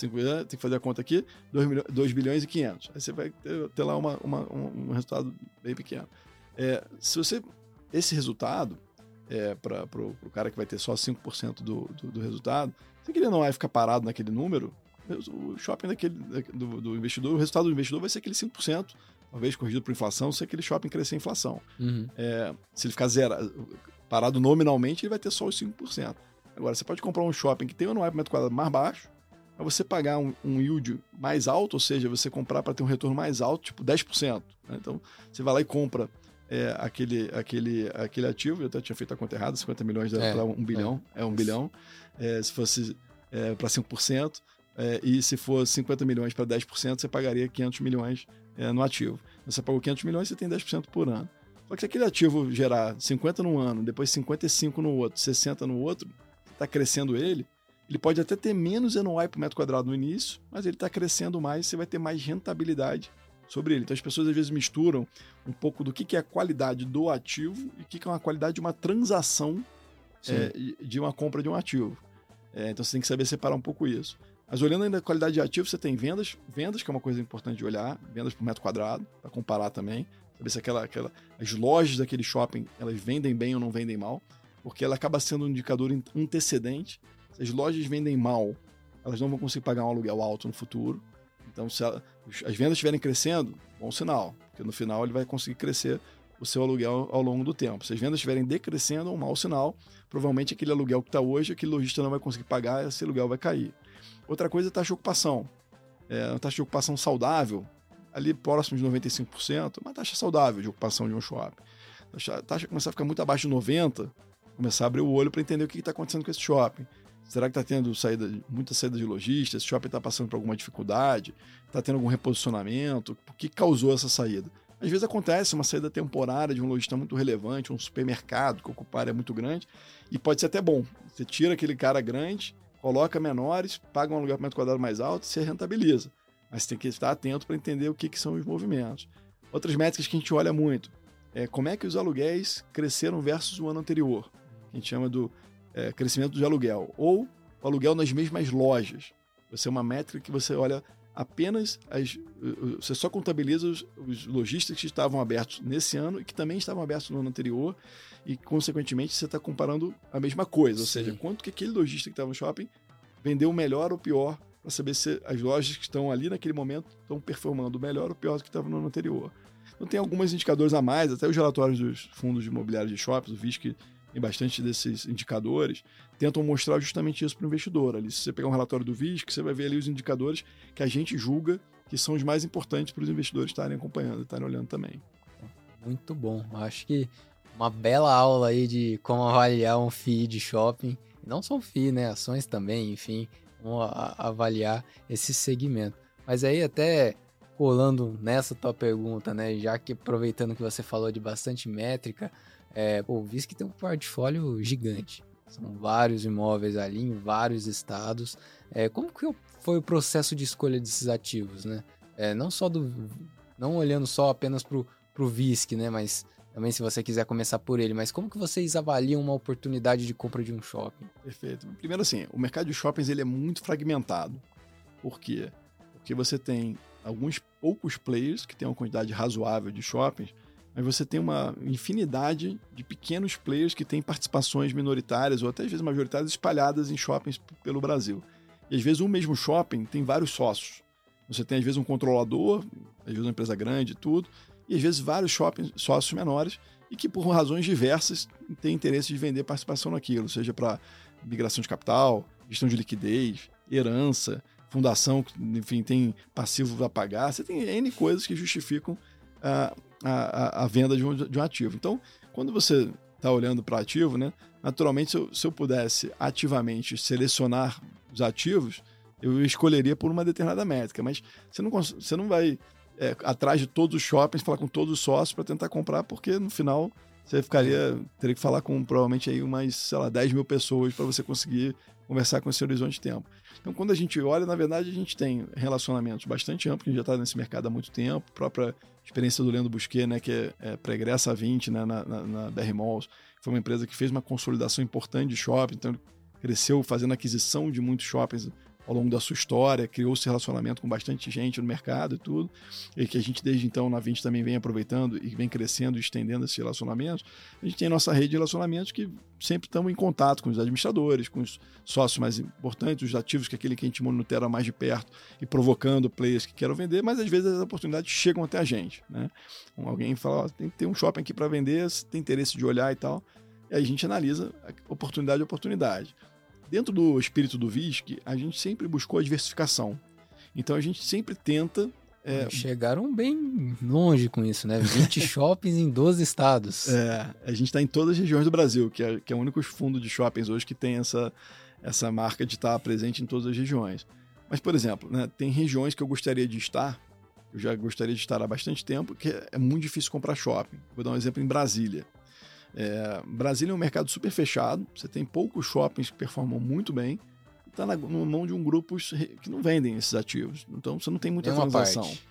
Speaker 2: tem que fazer a conta aqui, 2, milhões, 2 bilhões e 500. Aí você vai ter, ter lá uma, uma, um, resultado bem pequeno. É, se você... Esse resultado, é, para o cara que vai ter só 5% do, do, do resultado, se ele não vai ficar parado naquele número, o shopping daquele, do, do, investidor, o resultado do investidor vai ser aquele 5%, talvez corrigido por inflação, se aquele shopping crescer a inflação. Uhum. É, se ele ficar zero, parado nominalmente, ele vai ter só os 5%. Agora, você pode comprar um shopping que tem um anuário por metro quadrado mais baixo, para você pagar um, um, yield mais alto, ou seja, você comprar para ter um retorno mais alto, tipo 10%. Né? Então, você vai lá e compra é, aquele, aquele, aquele ativo, eu até tinha feito a conta errada, 50 milhões é, para 1 bilhão, é, é 1 bilhão. É, se fosse é, para 5%, é, e se for 50 milhões para 10%, você pagaria 500 milhões é, no ativo. Você pagou 500 milhões, você tem 10% por ano. Só que se aquele ativo gerar 50 num ano, depois 55 no outro, 60 no outro, está crescendo ele, ele pode até ter menos NOI por metro quadrado no início, mas ele está crescendo mais, você vai ter mais rentabilidade sobre ele. Então as pessoas às vezes misturam um pouco do que é a qualidade do ativo e o que é uma qualidade de uma transação é, de uma compra de um ativo. É, então você tem que saber separar um pouco isso. Mas olhando ainda a qualidade de ativo, você tem vendas, vendas que é uma coisa importante de olhar, vendas por metro quadrado, para comparar também, saber se aquela, aquela, as lojas daquele shopping elas vendem bem ou não vendem mal, porque ela acaba sendo um indicador antecedente. Se as lojas vendem mal, elas não vão conseguir pagar um aluguel alto no futuro. Então, se ela, as vendas estiverem crescendo, bom sinal, porque no final ele vai conseguir crescer o seu aluguel ao longo do tempo. Se as vendas estiverem decrescendo, é um mau sinal. Provavelmente aquele aluguel que está hoje, aquele lojista não vai conseguir pagar, esse aluguel vai cair. Outra coisa é a taxa de ocupação. É uma taxa de ocupação saudável, ali próximo de 95%, uma taxa saudável de ocupação de um shopping. A taxa começar a ficar muito abaixo de 90%, começar a abrir o olho para entender o que está acontecendo com esse shopping. Será que está tendo saída, muita saída de lojistas? Esse shopping está passando por alguma dificuldade? Está tendo algum reposicionamento? O que causou essa saída? Às vezes acontece uma saída temporária de um lojista muito relevante, um supermercado que ocupa área muito grande, e pode ser até bom. Você tira aquele cara grande, coloca menores, paga um aluguel por metro quadrado mais alto e se rentabiliza. Mas você tem que estar atento para entender o que, que são os movimentos. Outras métricas que a gente olha muito é como é que os aluguéis cresceram versus o ano anterior. A gente chama do é, crescimento de aluguel, ou o aluguel nas mesmas lojas. Você é uma métrica que você olha apenas as. Você só contabiliza os, os lojistas que estavam abertos nesse ano e que também estavam abertos no ano anterior, e, consequentemente, você está comparando a mesma coisa. Ou Sim. seja, quanto que aquele lojista que estava no shopping vendeu melhor ou pior, para saber se as lojas que estão ali naquele momento estão performando melhor ou pior do que estavam no ano anterior. Então tem alguns indicadores a mais, até os relatórios dos fundos de imobiliário de shoppings, o VISC tem bastante desses indicadores, tentam mostrar justamente isso para o investidor. Ali, se você pegar um relatório do VISC, você vai ver ali os indicadores que a gente julga que são os mais importantes para os investidores estarem acompanhando, estarem olhando também.
Speaker 1: Muito bom. Acho que uma bela aula aí de como avaliar um FII de shopping. Não só um FII, né? Ações também, enfim, avaliar esse segmento. Mas aí até colando nessa tua pergunta, né? Já que aproveitando que você falou de bastante métrica, é, pô, o VISC tem um portfólio gigante. São vários imóveis ali em vários estados. É, como que foi o processo de escolha desses ativos, né? É, não só do, não olhando só apenas para o VISC, né? Mas também se você quiser começar por ele. Mas como que vocês avaliam uma oportunidade de compra de um shopping?
Speaker 2: Perfeito. Primeiro assim, o mercado de shoppings ele é muito fragmentado. Por quê? Porque você tem alguns poucos players que têm uma quantidade razoável de shoppings mas você tem uma infinidade de pequenos players que têm participações minoritárias ou até às vezes majoritárias espalhadas em shoppings pelo Brasil. E às vezes um mesmo shopping tem vários sócios. Você tem às vezes um controlador, às vezes uma empresa grande e tudo, e às vezes vários shoppings sócios menores e que por razões diversas têm interesse de vender participação naquilo, seja para migração de capital, gestão de liquidez, herança, fundação, enfim, tem passivo a pagar, você tem N coisas que justificam uh, a, a, venda de um, de um ativo. Então, quando você está olhando para ativo, né, naturalmente, se eu, se eu pudesse ativamente selecionar os ativos, eu escolheria por uma determinada métrica, mas você não, você não vai é, atrás de todos os shoppings, falar com todos os sócios para tentar comprar, porque no final você ficaria, teria que falar com provavelmente aí umas, sei lá, 10 mil pessoas para você conseguir conversar com esse horizonte de tempo. Então, quando a gente olha, na verdade, a gente tem relacionamentos bastante amplos, a gente já está nesse mercado há muito tempo, a própria experiência do Leandro Busquet, né, que é, é pregressa 20 né, na, na, na BR Malls, foi uma empresa que fez uma consolidação importante de shopping, então ele cresceu fazendo aquisição de muitos shoppings ao longo da sua história, criou-se relacionamento com bastante gente no mercado e tudo, e que a gente desde então na 20 também vem aproveitando e vem crescendo e estendendo esses relacionamentos. A gente tem a nossa rede de relacionamentos que sempre estamos em contato com os administradores, com os sócios mais importantes, os ativos que aquele que a gente monitora mais de perto e provocando players que queiram vender, mas às vezes as oportunidades chegam até a gente, né? Alguém fala, oh, tem que ter um shopping aqui para vender, tem interesse de olhar e tal. E a gente analisa oportunidade oportunidade. Dentro do espírito do VISC, a gente sempre buscou a diversificação. Então a gente sempre tenta.
Speaker 1: É... Chegaram bem longe com isso, né? 20 *laughs* shoppings em 12 estados.
Speaker 2: É, a gente está em todas as regiões do Brasil, que é, que é o único fundo de shoppings hoje que tem essa, essa marca de estar presente em todas as regiões. Mas, por exemplo, né, tem regiões que eu gostaria de estar, eu já gostaria de estar há bastante tempo, que é muito difícil comprar shopping. Vou dar um exemplo em Brasília. É, Brasília é um mercado super fechado, você tem poucos shoppings que performam muito bem, está na, na, mão de um grupo que não vendem esses ativos. Então você não tem muita é transação. Parte.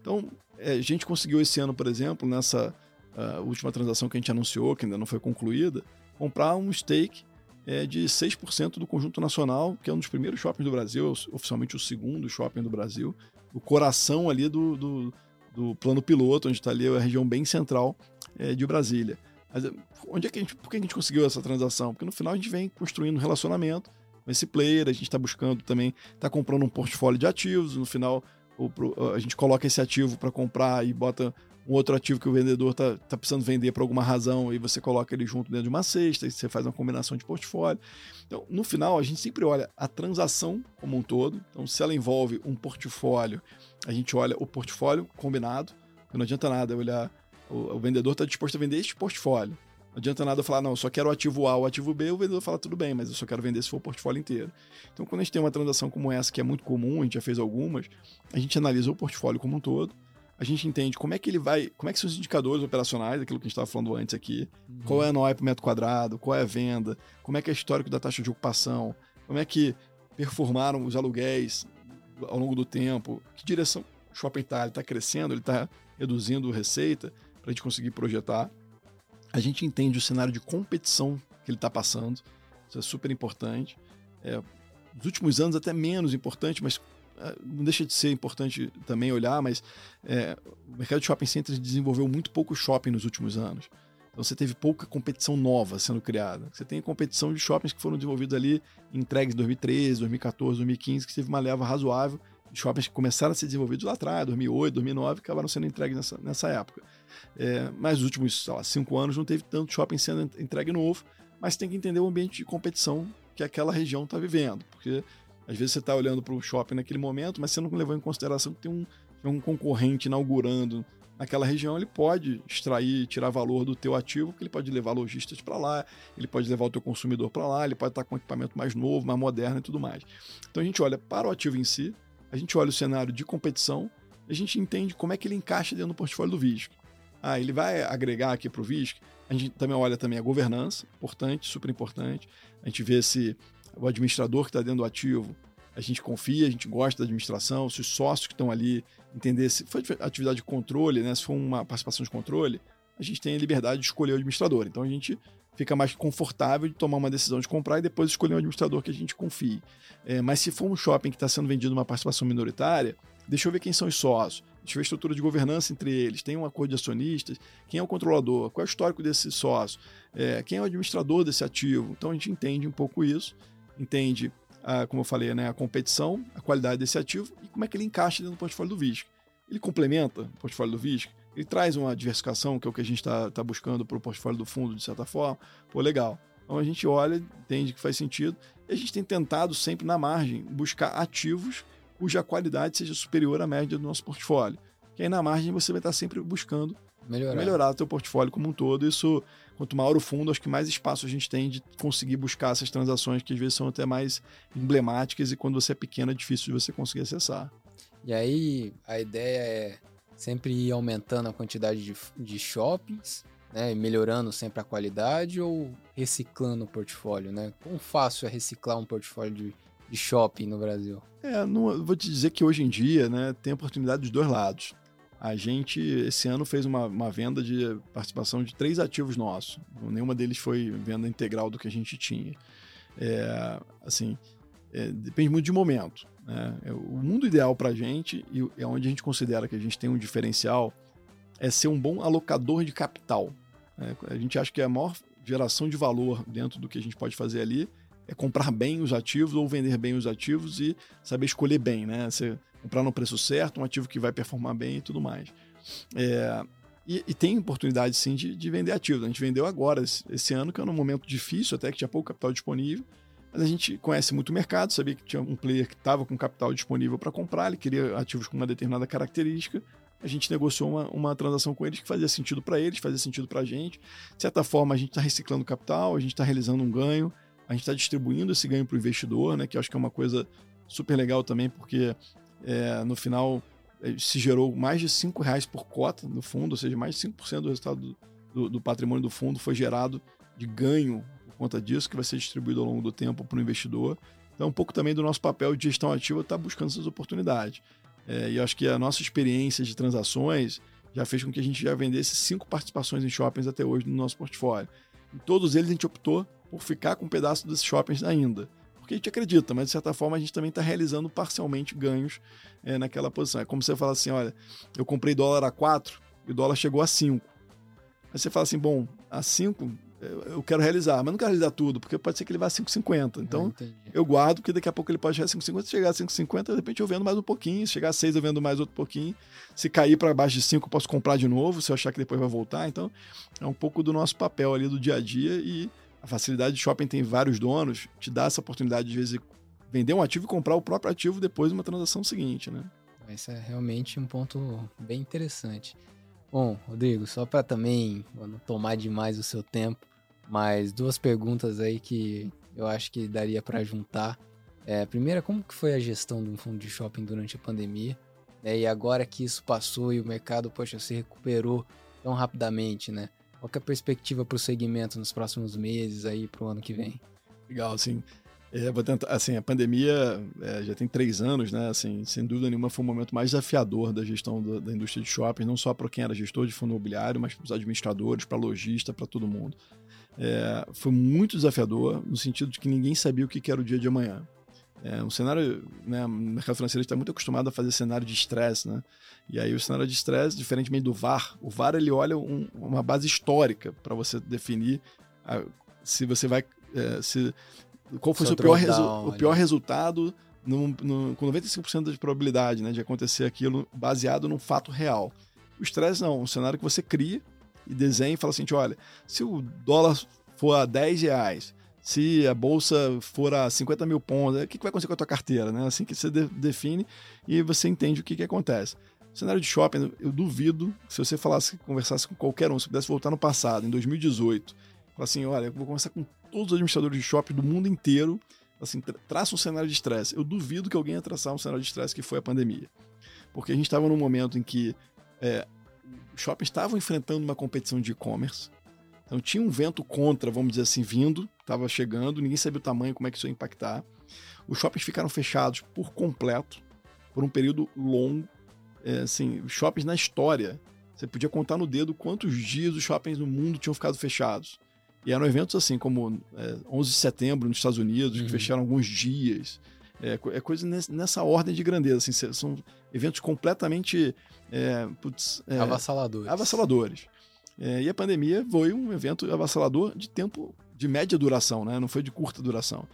Speaker 2: Então, é, a gente conseguiu esse ano, por exemplo, nessa uh, última transação que a gente anunciou, que ainda não foi concluída, comprar um stake é, de 6% do conjunto nacional, que é um dos primeiros shoppings do Brasil, oficialmente o segundo shopping do Brasil, o coração ali do, do, do plano piloto, onde está ali a região bem central é, de Brasília. Eh, onde é que a gente, por que a gente conseguiu essa transação? Porque no final a gente vem construindo um relacionamento com esse player, a gente está buscando também, está comprando um portfólio de ativos, no final a gente coloca esse ativo para comprar e bota um outro ativo que o vendedor está tá precisando vender por alguma razão e você coloca ele junto dentro de uma cesta e você faz uma combinação de portfólio. Então, no final, a gente sempre olha a transação como um todo. Então, se ela envolve um portfólio, a gente olha o portfólio combinado. Não adianta nada olhar o, o vendedor está disposto a vender este portfólio. Não adianta nada eu falar, não, eu só quero o ativo A ou o ativo B, o vendedor fala, tudo bem, mas eu só quero vender se for o portfólio inteiro. Então, quando a gente tem uma transação como essa, que é muito comum, a gente já fez algumas, a gente analisa o portfólio como um todo, a gente entende como é que ele vai, como é que são os indicadores operacionais, aquilo que a gente estava falando antes aqui, uhum. qual é a NOI por metro quadrado, qual é a venda, como é que é histórico da taxa de ocupação, como é que performaram os aluguéis ao longo do tempo, que direção o shopping está, ele está crescendo, ele está reduzindo receita, para a gente conseguir projetar. A gente entende o cenário de competição que ele está passando, isso é super importante. É, nos últimos anos, até menos importante, mas é, não deixa de ser importante também olhar, mas é, o mercado de shopping centers desenvolveu muito pouco shopping nos últimos anos. Então você teve pouca competição nova sendo criada. Você tem competição de shoppings que foram desenvolvidos ali, entregues em 2013, 2014, 2015, que teve uma leva razoável de shoppings que começaram a ser desenvolvidos lá atrás, 2008, 2009, acabaram sendo entregues nessa, nessa época. É, mas nos últimos lá, cinco anos não teve tanto shopping sendo entregue novo, mas tem que entender o ambiente de competição que aquela região está vivendo, porque às vezes você está olhando para o shopping naquele momento, mas você não levou em consideração que tem um, um concorrente inaugurando naquela região, ele pode extrair, tirar valor do teu ativo, que ele pode levar lojistas para lá, ele pode levar o teu consumidor para lá, ele pode estar com um equipamento mais novo, mais moderno e tudo mais. Então a gente olha para o ativo em si, a gente olha o cenário de competição, a gente entende como é que ele encaixa dentro do portfólio do VISC. Ah, ele vai agregar aqui para o VISC. A gente também olha também a governança, importante, super importante. A gente vê se o administrador que está dentro do ativo, a gente confia, a gente gosta da administração, se os sócios que estão ali entender se foi atividade de controle, né, se for uma participação de controle, a gente tem a liberdade de escolher o administrador. Então a gente fica mais confortável de tomar uma decisão de comprar e depois escolher um administrador que a gente confie. É, mas se for um shopping que está sendo vendido uma participação minoritária, deixa eu ver quem são os sócios, deixa a estrutura de governança entre eles, tem um acordo de acionistas, quem é o controlador, qual é o histórico desse sócio, é, quem é o administrador desse ativo. Então a gente entende um pouco isso, entende, a, como eu falei, né, a competição, a qualidade desse ativo e como é que ele encaixa dentro do portfólio do VISC. Ele complementa o portfólio do VISC, ele traz uma diversificação, que é o que a gente está tá buscando para o portfólio do fundo, de certa forma. Pô, legal. Então a gente olha, entende que faz sentido, e a gente tem tentado sempre na margem buscar ativos cuja qualidade seja superior à média do nosso portfólio. Que aí na margem você vai estar sempre buscando melhorar, melhorar o teu portfólio como um todo. Isso, quanto maior o fundo, acho que mais espaço a gente tem de conseguir buscar essas transações que às vezes são até mais emblemáticas e quando você é pequeno é difícil de você conseguir acessar.
Speaker 1: E aí a ideia é sempre ir aumentando a quantidade de, de shoppings, né, melhorando sempre a qualidade ou reciclando o portfólio, né? Quão fácil é reciclar um portfólio de, de shopping no Brasil?
Speaker 2: É, vou te dizer que hoje em dia, né, tem oportunidade dos dois lados. A gente, esse ano, fez uma, uma venda de participação de três ativos nossos. Nenhuma deles foi venda integral do que a gente tinha. É, assim, é, depende muito de momento. Né? É, o mundo ideal para a gente, e é onde a gente considera que a gente tem um diferencial, é ser um bom alocador de capital. Né? A gente acha que a maior geração de valor dentro do que a gente pode fazer ali é comprar bem os ativos ou vender bem os ativos e saber escolher bem, né? Você comprar no preço certo, um ativo que vai performar bem e tudo mais. É, e, e, tem oportunidade sim de, de, vender ativos. A gente vendeu agora, esse, esse ano, que é um momento difícil, até que tinha pouco capital disponível. Mas a gente conhece muito o mercado, sabia que tinha um player que estava com capital disponível para comprar, ele queria ativos com uma determinada característica. A gente negociou uma, uma transação com eles que fazia sentido para eles, fazia sentido para a gente. De certa forma, a gente está reciclando capital, a gente está realizando um ganho, a gente está distribuindo esse ganho para o investidor, né, que eu acho que é uma coisa super legal também, porque é, no final é, se gerou mais de 5 reais por cota no fundo, ou seja, mais de 5% do resultado do, do, do, patrimônio do fundo foi gerado de ganho por conta disso, que vai ser distribuído ao longo do tempo para o investidor. Então, um pouco também do nosso papel de gestão ativa está buscando essas oportunidades. É, e acho que a nossa experiência de transações já fez com que a gente já vendesse cinco participações em shoppings até hoje no nosso portfólio. Em todos eles a gente optou por ficar com um pedaço desses shoppings ainda porque a gente acredita, mas de certa forma a gente também está realizando parcialmente ganhos é, naquela posição. É como você fala assim: olha, eu comprei dólar a 4 e o dólar chegou a 5. Aí você fala assim: bom, a 5 eu quero realizar, mas não quero realizar tudo, porque pode ser que ele vá a 5,50. Então, ah, eu guardo, porque daqui a pouco ele pode chegar a 5,50. Se chegar a 5,50, de repente eu vendo mais um pouquinho. Se chegar a 6, eu vendo mais outro pouquinho. Se cair para baixo de 5, eu posso comprar de novo, se eu achar que depois vai voltar. Então, é um pouco do nosso papel ali do dia a dia e a facilidade de shopping tem vários donos, te dá essa oportunidade de, vezes, vender um ativo e comprar o próprio ativo depois de uma transação seguinte, né?
Speaker 1: Isso é realmente um ponto bem interessante. Bom, Rodrigo, só para também não tomar demais o seu tempo, mas duas perguntas aí que eu acho que daria para juntar. É, primeira, como que foi a gestão de um fundo de shopping durante a pandemia? É, e agora que isso passou e o mercado, poxa, se recuperou tão rapidamente, né? Qual é a perspectiva para o segmento nos próximos meses aí para o ano que vem?
Speaker 2: Legal, assim. É, vou tentar, assim, a pandemia é, já tem três anos, né? Assim, sem dúvida nenhuma foi o momento mais desafiador da gestão da, da indústria de shopping, não só para quem era gestor de fundo imobiliário, mas para os administradores, para lojista, para todo mundo. É, foi muito desafiador no sentido de que ninguém sabia o que era o dia de amanhã. É um cenário, né, o mercado financeiro está muito acostumado a fazer cenário de estresse, né? E aí o cenário de estresse, diferentemente do VAR, o VAR ele olha um, uma base histórica para você definir a, se você vai, é, se qual foi o, pior, resu o pior resultado no, no, com 95% de probabilidade, né, de acontecer aquilo baseado num fato real. O estresse não, um cenário que você cria e desenha e fala assim, olha, se o dólar for a 10 reais se a bolsa for a 50 mil pontos, o que, vai acontecer com a tua carteira, né? Assim que você de, define e você entende o que, que acontece. cenário de shopping, eu duvido, se você falasse, conversasse com qualquer um, se pudesse voltar no passado, em 2018, falar assim, olha, eu vou conversar com todos os administradores de shopping do mundo inteiro, assim, tra traça um cenário de estresse. Eu duvido que alguém ia traçar um cenário de estresse que foi a pandemia. Porque a gente estava num momento em que é, shoppings estavam enfrentando uma competição de e-commerce, então tinha um vento contra, vamos dizer assim, vindo, estava chegando, ninguém sabia o tamanho, como é que isso ia impactar. Os shoppings ficaram fechados por completo, por um período longo. É, assim, shoppings na história, você podia contar no dedo quantos dias os shoppings no mundo tinham ficado fechados. E eram eventos assim, como é, 11 de setembro nos Estados Unidos, uhum. que fecharam alguns dias. É, é coisa nessa ordem de grandeza. Assim, são eventos completamente é, putz, é,
Speaker 1: avassaladores.
Speaker 2: avassaladores. É, e a pandemia foi um evento avassalador de tempo de média duração, né? não foi de curta duração.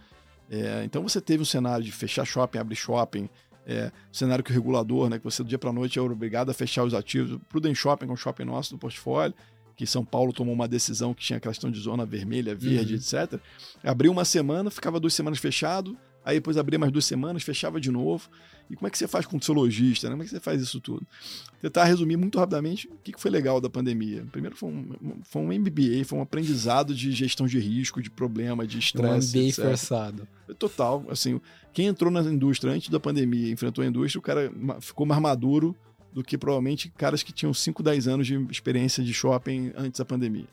Speaker 2: É, então você teve um cenário de fechar shopping, abrir shopping, é, cenário que o regulador, né, que você do dia para noite é obrigado a fechar os ativos. Prudent Shopping, que é um shopping nosso do portfólio, que São Paulo tomou uma decisão que tinha aquela questão de zona vermelha, verde, uhum. etc. Abriu uma semana, ficava duas semanas fechado, aí depois abria mais duas semanas, fechava de novo. E como é que você faz com o seu lojista? Né? Como é que você faz isso tudo? Tentar resumir muito rapidamente o que foi legal da pandemia. Primeiro foi um, foi um MBA, foi um aprendizado de gestão de risco, de problema, de estresse.
Speaker 1: Um MBA etc. forçado.
Speaker 2: Total. Assim, quem entrou na indústria antes da pandemia, enfrentou a indústria, o cara ficou mais maduro do que provavelmente caras que tinham 5, 10 anos de experiência de shopping antes da pandemia.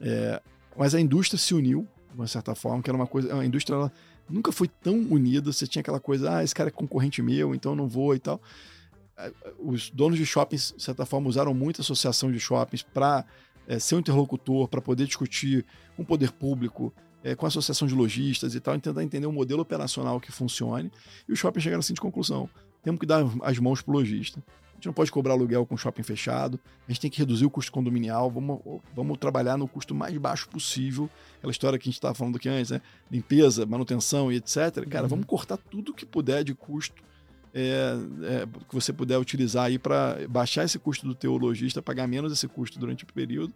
Speaker 2: É, mas a indústria se uniu, de uma certa forma, que era uma coisa. A indústria ela nunca foi tão unida. Você tinha aquela coisa, ah, esse cara é concorrente meu, então não vou e tal. É, os donos de shoppings, de certa forma, usaram muito a associação de shoppings para é, ser um interlocutor, para poder discutir com o poder público, é, com a associação de lojistas e tal, e tentar entender um modelo operacional que funcione. E os shoppings chegaram assim de conclusão: temos que dar as mãos para o lojista. A gente não pode cobrar aluguel com shopping fechado, a gente tem que reduzir o custo condominial, vamos, vamos trabalhar no custo mais baixo possível. Aquela história que a gente estava falando aqui antes, né? Limpeza, manutenção e etc. Cara, uhum. vamos cortar tudo que puder de custo é, é, que você puder utilizar aí para baixar esse custo do teu lojista, pagar menos esse custo durante o período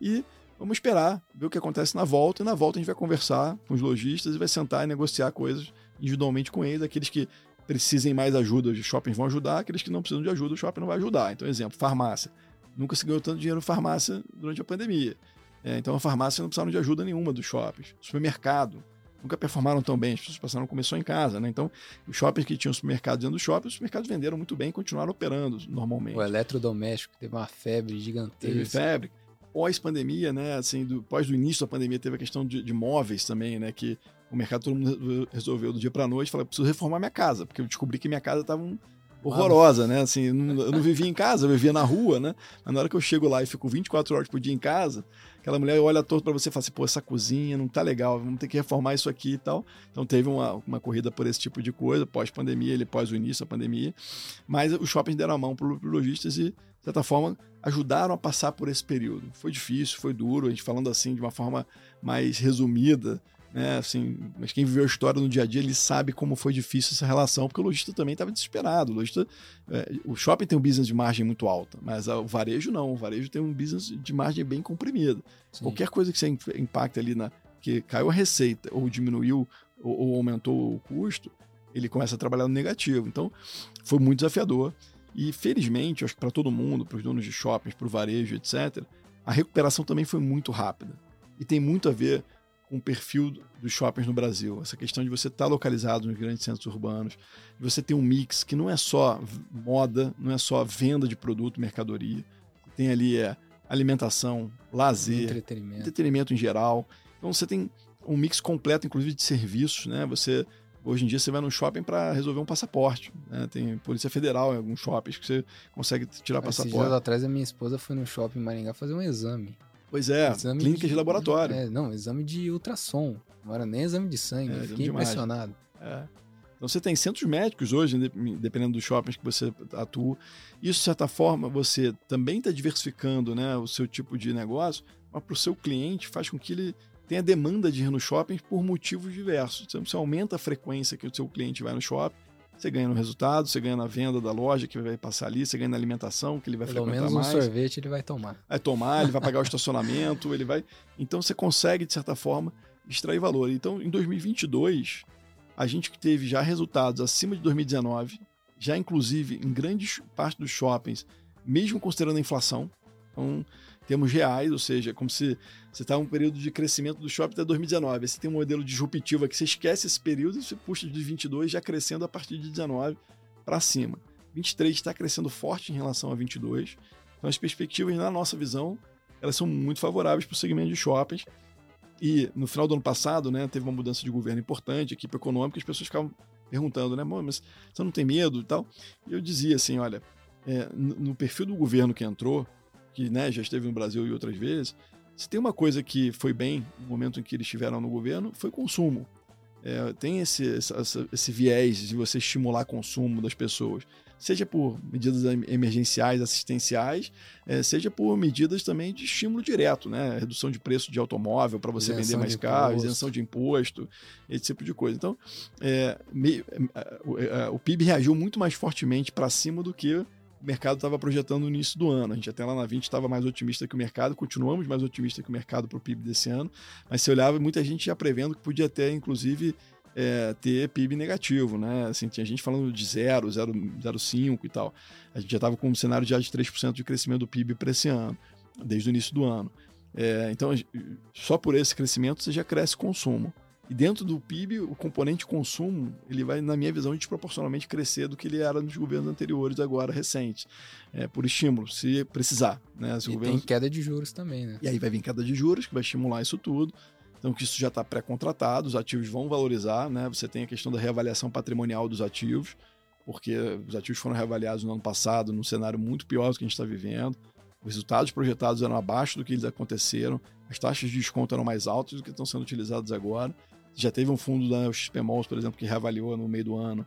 Speaker 2: e Vamos esperar, ver o que acontece na volta, e na volta a gente vai conversar com os lojistas e vai sentar e negociar coisas individualmente com eles. Aqueles que precisem mais ajuda, os shoppings vão ajudar, aqueles que não precisam de ajuda, o shopping não vai ajudar. Então, exemplo, farmácia. Nunca se ganhou tanto dinheiro em farmácia durante a pandemia. É, então, a farmácia não precisaram de ajuda nenhuma dos shoppings. Supermercado. Nunca performaram tão bem, as pessoas passaram começou em casa, né? Então, os shoppings que tinham supermercado dentro do shopping, os supermercados venderam muito bem e continuaram operando normalmente.
Speaker 1: O eletrodoméstico teve uma febre gigantesca.
Speaker 2: Teve febre pós-pandemia, né, assim, do, pós do início da pandemia, teve a questão de, de móveis também, né, que o mercado todo mundo resolveu do dia para noite, falar, preciso reformar minha casa, porque eu descobri que minha casa estava um, horrorosa, né, assim, eu não, vivia em casa, eu vivia na rua, né, mas na hora que eu chego lá e fico 24 horas por dia em casa, aquela mulher olha torto para você e fala assim, pô, essa cozinha não tá legal, vamos ter que reformar isso aqui e tal. Então teve uma, uma corrida por esse tipo de coisa, pós-pandemia, ele pós o início da pandemia, mas os shoppings deram a mão para os lojistas e de certa forma, ajudaram a passar por esse período. Foi difícil, foi duro, a gente falando assim de uma forma mais resumida, né? Assim, mas quem viveu a história no dia a dia, ele sabe como foi difícil essa relação, porque o lojista também estava desesperado. O, lojista, é, o shopping tem um business de margem muito alta, mas o varejo não. O varejo tem um business de margem bem comprimida. Sim. Qualquer coisa que você impacta ali na que caiu a receita ou diminuiu ou, ou aumentou o custo, ele começa a trabalhar no negativo. Então, foi muito desafiador. E felizmente, acho que para todo mundo, para os donos de shoppings, para o varejo, etc., a recuperação também foi muito rápida. E tem muito a ver com o perfil dos shoppings no Brasil. Essa questão de você estar tá localizado nos grandes centros urbanos, de você ter um mix que não é só moda, não é só venda de produto, mercadoria. Tem ali é, alimentação, lazer,
Speaker 1: entretenimento.
Speaker 2: entretenimento em geral. Então você tem um mix completo, inclusive de serviços, né? Você Hoje em dia você vai no shopping para resolver um passaporte. Né? Tem Polícia Federal em alguns shoppings que você consegue tirar Esses passaporte.
Speaker 1: Dias atrás a minha esposa foi no shopping em Maringá fazer um exame.
Speaker 2: Pois é, exame clínica de, de laboratório.
Speaker 1: É, não, exame de ultrassom. Não era nem exame de sangue. É, fiquei impressionado.
Speaker 2: É. Então você tem centros médicos hoje, dependendo dos shoppings que você atua. Isso, de certa forma, você também está diversificando né, o seu tipo de negócio, mas para o seu cliente faz com que ele tem a demanda de ir no shopping por motivos diversos. Então, você aumenta a frequência que o seu cliente vai no shopping, você ganha no resultado, você ganha na venda da loja que vai passar ali, você ganha na alimentação que ele vai
Speaker 1: Pelo
Speaker 2: frequentar
Speaker 1: menos um sorvete ele vai tomar.
Speaker 2: Vai tomar, ele vai pagar o estacionamento, ele vai... Então você consegue, de certa forma, extrair valor. Então, em 2022, a gente teve já resultados acima de 2019, já inclusive em grande parte dos shoppings, mesmo considerando a inflação. Então, termos reais, ou seja, como se você está em um período de crescimento do shopping até 2019. Aí você tem um modelo disruptivo aqui, você esquece esse período e você puxa de 22 já crescendo a partir de 19 para cima. 23 está crescendo forte em relação a 22. Então as perspectivas, na nossa visão, elas são muito favoráveis para o segmento de shoppings. E no final do ano passado, né, teve uma mudança de governo importante, equipe econômica, as pessoas ficavam perguntando, né, mas você não tem medo e tal? E eu dizia assim, olha, é, no perfil do governo que entrou, que né, já esteve no Brasil e outras vezes, se tem uma coisa que foi bem no momento em que eles estiveram no governo, foi consumo. É, tem esse, esse, esse viés de você estimular consumo das pessoas, seja por medidas emergenciais, assistenciais, é, seja por medidas também de estímulo direto, né? Redução de preço de automóvel para você isenção vender mais caro, isenção de imposto, esse tipo de coisa. Então, é, me, é, o, é, o PIB reagiu muito mais fortemente para cima do que o mercado estava projetando no início do ano. A gente até lá na 20 estava mais otimista que o mercado, continuamos mais otimista que o mercado para o PIB desse ano, mas se olhava muita gente já prevendo que podia ter, inclusive, é, ter PIB negativo, né? Assim, tinha gente falando de 0, 0,5 e tal. A gente já estava com um cenário já de 3% de crescimento do PIB para esse ano, desde o início do ano. É, então, só por esse crescimento você já cresce consumo. E dentro do PIB, o componente consumo, ele vai, na minha visão, desproporcionalmente crescer do que ele era nos governos anteriores, agora recentes, é, por estímulo, se precisar. Né? Se
Speaker 1: e tem queda de juros também, né?
Speaker 2: E aí vai vir queda de juros, que vai estimular isso tudo. Então, que isso já está pré-contratado, os ativos vão valorizar, né? Você tem a questão da reavaliação patrimonial dos ativos, porque os ativos foram reavaliados no ano passado, num cenário muito pior do que a gente está vivendo. Os resultados projetados eram abaixo do que eles aconteceram, as taxas de desconto eram mais altas do que estão sendo utilizadas agora. Já teve um fundo da XPMOls, por exemplo, que reavaliou no meio do ano.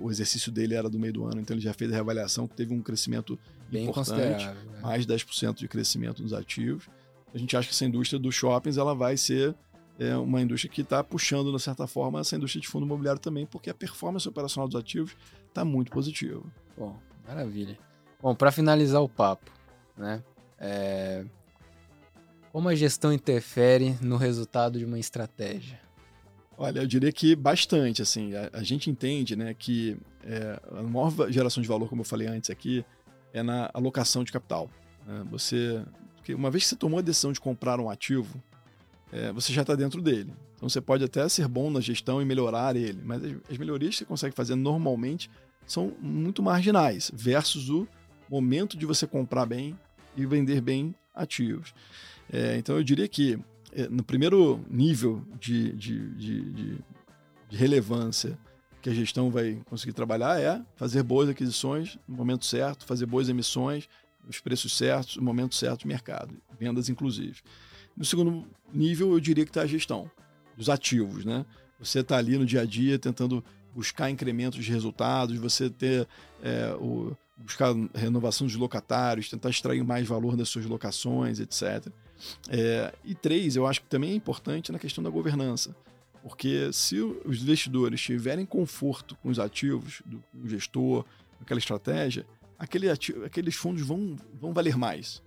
Speaker 2: o exercício dele era do meio do ano, então ele já fez a reavaliação, que teve um crescimento Bem importante, né? mais de 10% de crescimento nos ativos. A gente acha que essa indústria dos shoppings ela vai ser é, uma indústria que está puxando, de certa forma, essa indústria de fundo imobiliário também, porque a performance operacional dos ativos está muito positiva.
Speaker 1: Bom, maravilha. Bom, para finalizar o papo, né? É... Como a gestão interfere no resultado de uma estratégia?
Speaker 2: Olha, eu diria que bastante, assim, a, a gente entende, né, que é, a maior geração de valor, como eu falei antes aqui, é na alocação de capital. Né? Você, uma vez que você tomou a decisão de comprar um ativo, é, você já está dentro dele. Então você pode até ser bom na gestão e melhorar ele, mas as, as melhorias que você consegue fazer normalmente são muito marginais versus o momento de você comprar bem e vender bem ativos. É, então eu diria que no primeiro nível de, de, de, de, relevância que a gestão vai conseguir trabalhar é fazer boas aquisições no momento certo, fazer boas emissões, os preços certos, no momento certo de mercado, vendas inclusive. No segundo nível, eu diria que está a gestão dos ativos, né? Você está ali no dia a dia tentando buscar incrementos de resultados, você ter é, o, buscar renovação dos locatários, tentar extrair mais valor das suas locações, etc. É, e três, eu acho que também é importante na questão da governança. Porque se os investidores tiverem conforto com os ativos do gestor, aquela estratégia, aquele ativo, aqueles fundos vão, vão valer mais.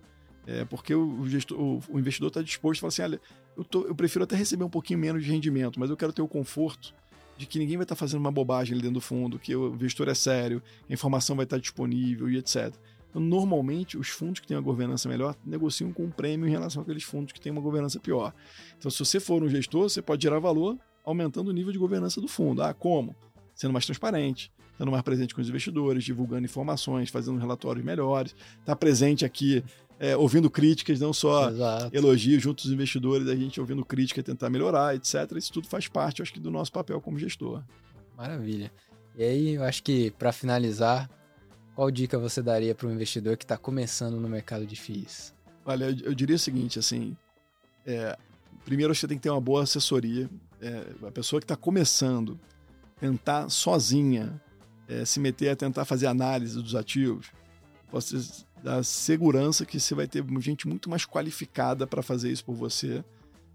Speaker 2: É, porque o, gestor, o investidor está disposto a falar assim: olha, eu, tô, eu prefiro até receber um pouquinho menos de rendimento, mas eu quero ter o conforto de que ninguém vai estar tá fazendo uma bobagem ali dentro do fundo, que o investidor é sério, a informação vai estar tá disponível e etc. Então, normalmente, os fundos que têm uma governança melhor negociam com um prêmio em relação àqueles fundos que têm uma governança pior. Então, se você for um gestor, você pode gerar valor aumentando o nível de governança do fundo. Ah, como? Sendo mais transparente, estando mais presente com os investidores, divulgando informações, fazendo relatórios melhores, estar tá presente aqui é, ouvindo críticas, não só Exato. elogios junto aos investidores, a gente ouvindo crítica, tentar melhorar, etc. Isso tudo faz parte, acho que, do nosso papel como gestor.
Speaker 1: Maravilha. E aí, eu acho que para finalizar, qual dica você daria para um investidor que está começando no mercado de FIIs?
Speaker 2: Olha, eu, eu diria o seguinte, assim, é, primeiro você tem que ter uma boa assessoria. É, a pessoa que está começando, tentar sozinha é, se meter a tentar fazer análise dos ativos, posso dar segurança que você vai ter gente muito mais qualificada para fazer isso por você,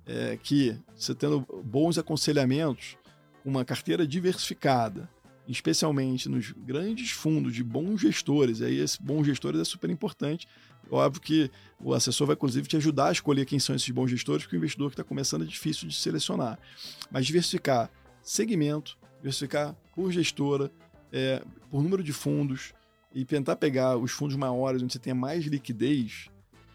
Speaker 2: é, que você tendo bons aconselhamentos, uma carteira diversificada, especialmente nos grandes fundos de bons gestores, aí esse bons gestores é super importante. Óbvio que o assessor vai, inclusive, te ajudar a escolher quem são esses bons gestores, porque o investidor que está começando é difícil de selecionar. Mas diversificar segmento, diversificar por gestora, é, por número de fundos, e tentar pegar os fundos maiores, onde você tenha mais liquidez,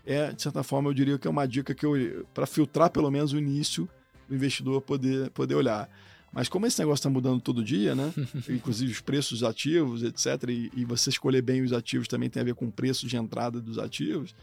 Speaker 2: é, de certa forma, eu diria que é uma dica que para filtrar pelo menos o início do investidor poder, poder olhar. Mas como esse negócio está mudando todo dia, né? *laughs* Inclusive os preços ativos, etc., e, e, você escolher bem os ativos também tem a ver com o preço de entrada dos ativos,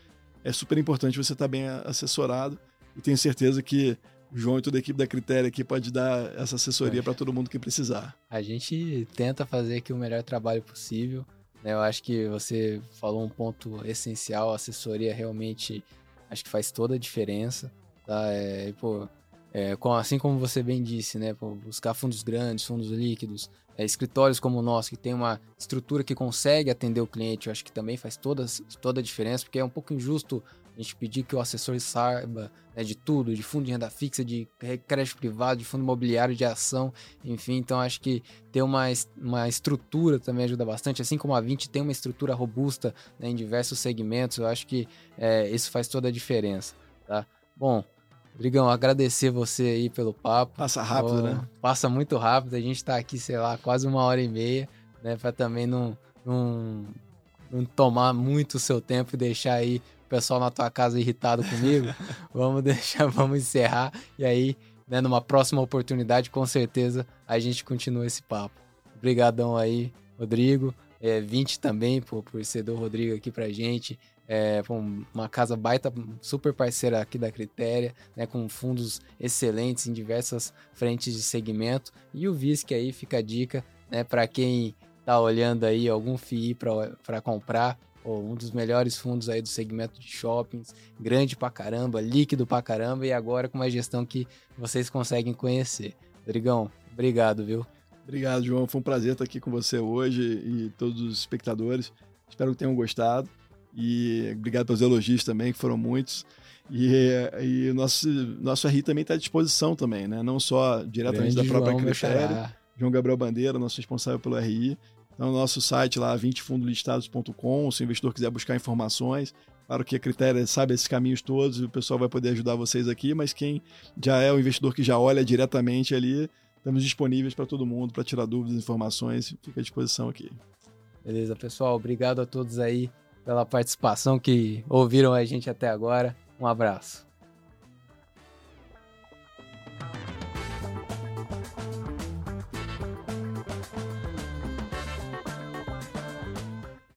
Speaker 2: é super importante você estar tá bem assessorado. E tenho certeza que o João e toda a equipe da Critéria aqui pode dar essa assessoria para todo mundo que precisar.
Speaker 1: A gente tenta fazer aqui o melhor trabalho possível. Né? Eu acho que você falou um ponto essencial, a assessoria realmente acho que faz toda a diferença. Tá? É, pô, é, assim como você bem disse, né? Buscar fundos grandes, fundos líquidos, é, escritórios como o nosso, que tem uma estrutura que consegue atender o cliente, eu acho que também faz toda, toda a diferença, porque é um pouco injusto a gente pedir que o assessor saiba né, de tudo, de fundo de renda fixa, de crédito privado, de fundo imobiliário, de ação, enfim. Então acho que ter uma, uma estrutura também ajuda bastante, assim como a 20 tem uma estrutura robusta né, em diversos segmentos, eu acho que é, isso faz toda a diferença, tá? Bom, Rodrigão, agradecer você aí pelo papo.
Speaker 2: Passa rápido, oh, né?
Speaker 1: Passa muito rápido, a gente está aqui, sei lá, quase uma hora e meia, né, para também não, não, não tomar muito o seu tempo e deixar aí pessoal na tua casa irritado comigo, *laughs* vamos deixar, vamos encerrar. E aí, né, numa próxima oportunidade, com certeza a gente continua esse papo. Obrigadão aí, Rodrigo. É, 20 também por, por ser do Rodrigo aqui pra gente. É, uma casa baita, super parceira aqui da Critéria, né, com fundos excelentes em diversas frentes de segmento. E o VISC aí fica a dica né, para quem tá olhando aí algum FII para comprar, ou um dos melhores fundos aí do segmento de shoppings, grande pra caramba, líquido pra caramba, e agora com uma gestão que vocês conseguem conhecer. Rodrigão, obrigado, viu?
Speaker 2: Obrigado, João. Foi um prazer estar aqui com você hoje e todos os espectadores. Espero que tenham gostado. E obrigado pelos elogios também, que foram muitos. E, e o nosso, nosso RI também está à disposição também, né? Não só diretamente Grande da própria João, Critério. João Gabriel Bandeira, nosso responsável pelo RI. Então, nosso site lá, 20fundolistados.com, se o investidor quiser buscar informações. Claro que a Critéria sabe esses caminhos todos, o pessoal vai poder ajudar vocês aqui, mas quem já é o investidor que já olha diretamente ali, estamos disponíveis para todo mundo, para tirar dúvidas, informações, fica à disposição aqui.
Speaker 1: Beleza, pessoal. Obrigado a todos aí pela participação que ouviram a gente até agora. Um abraço.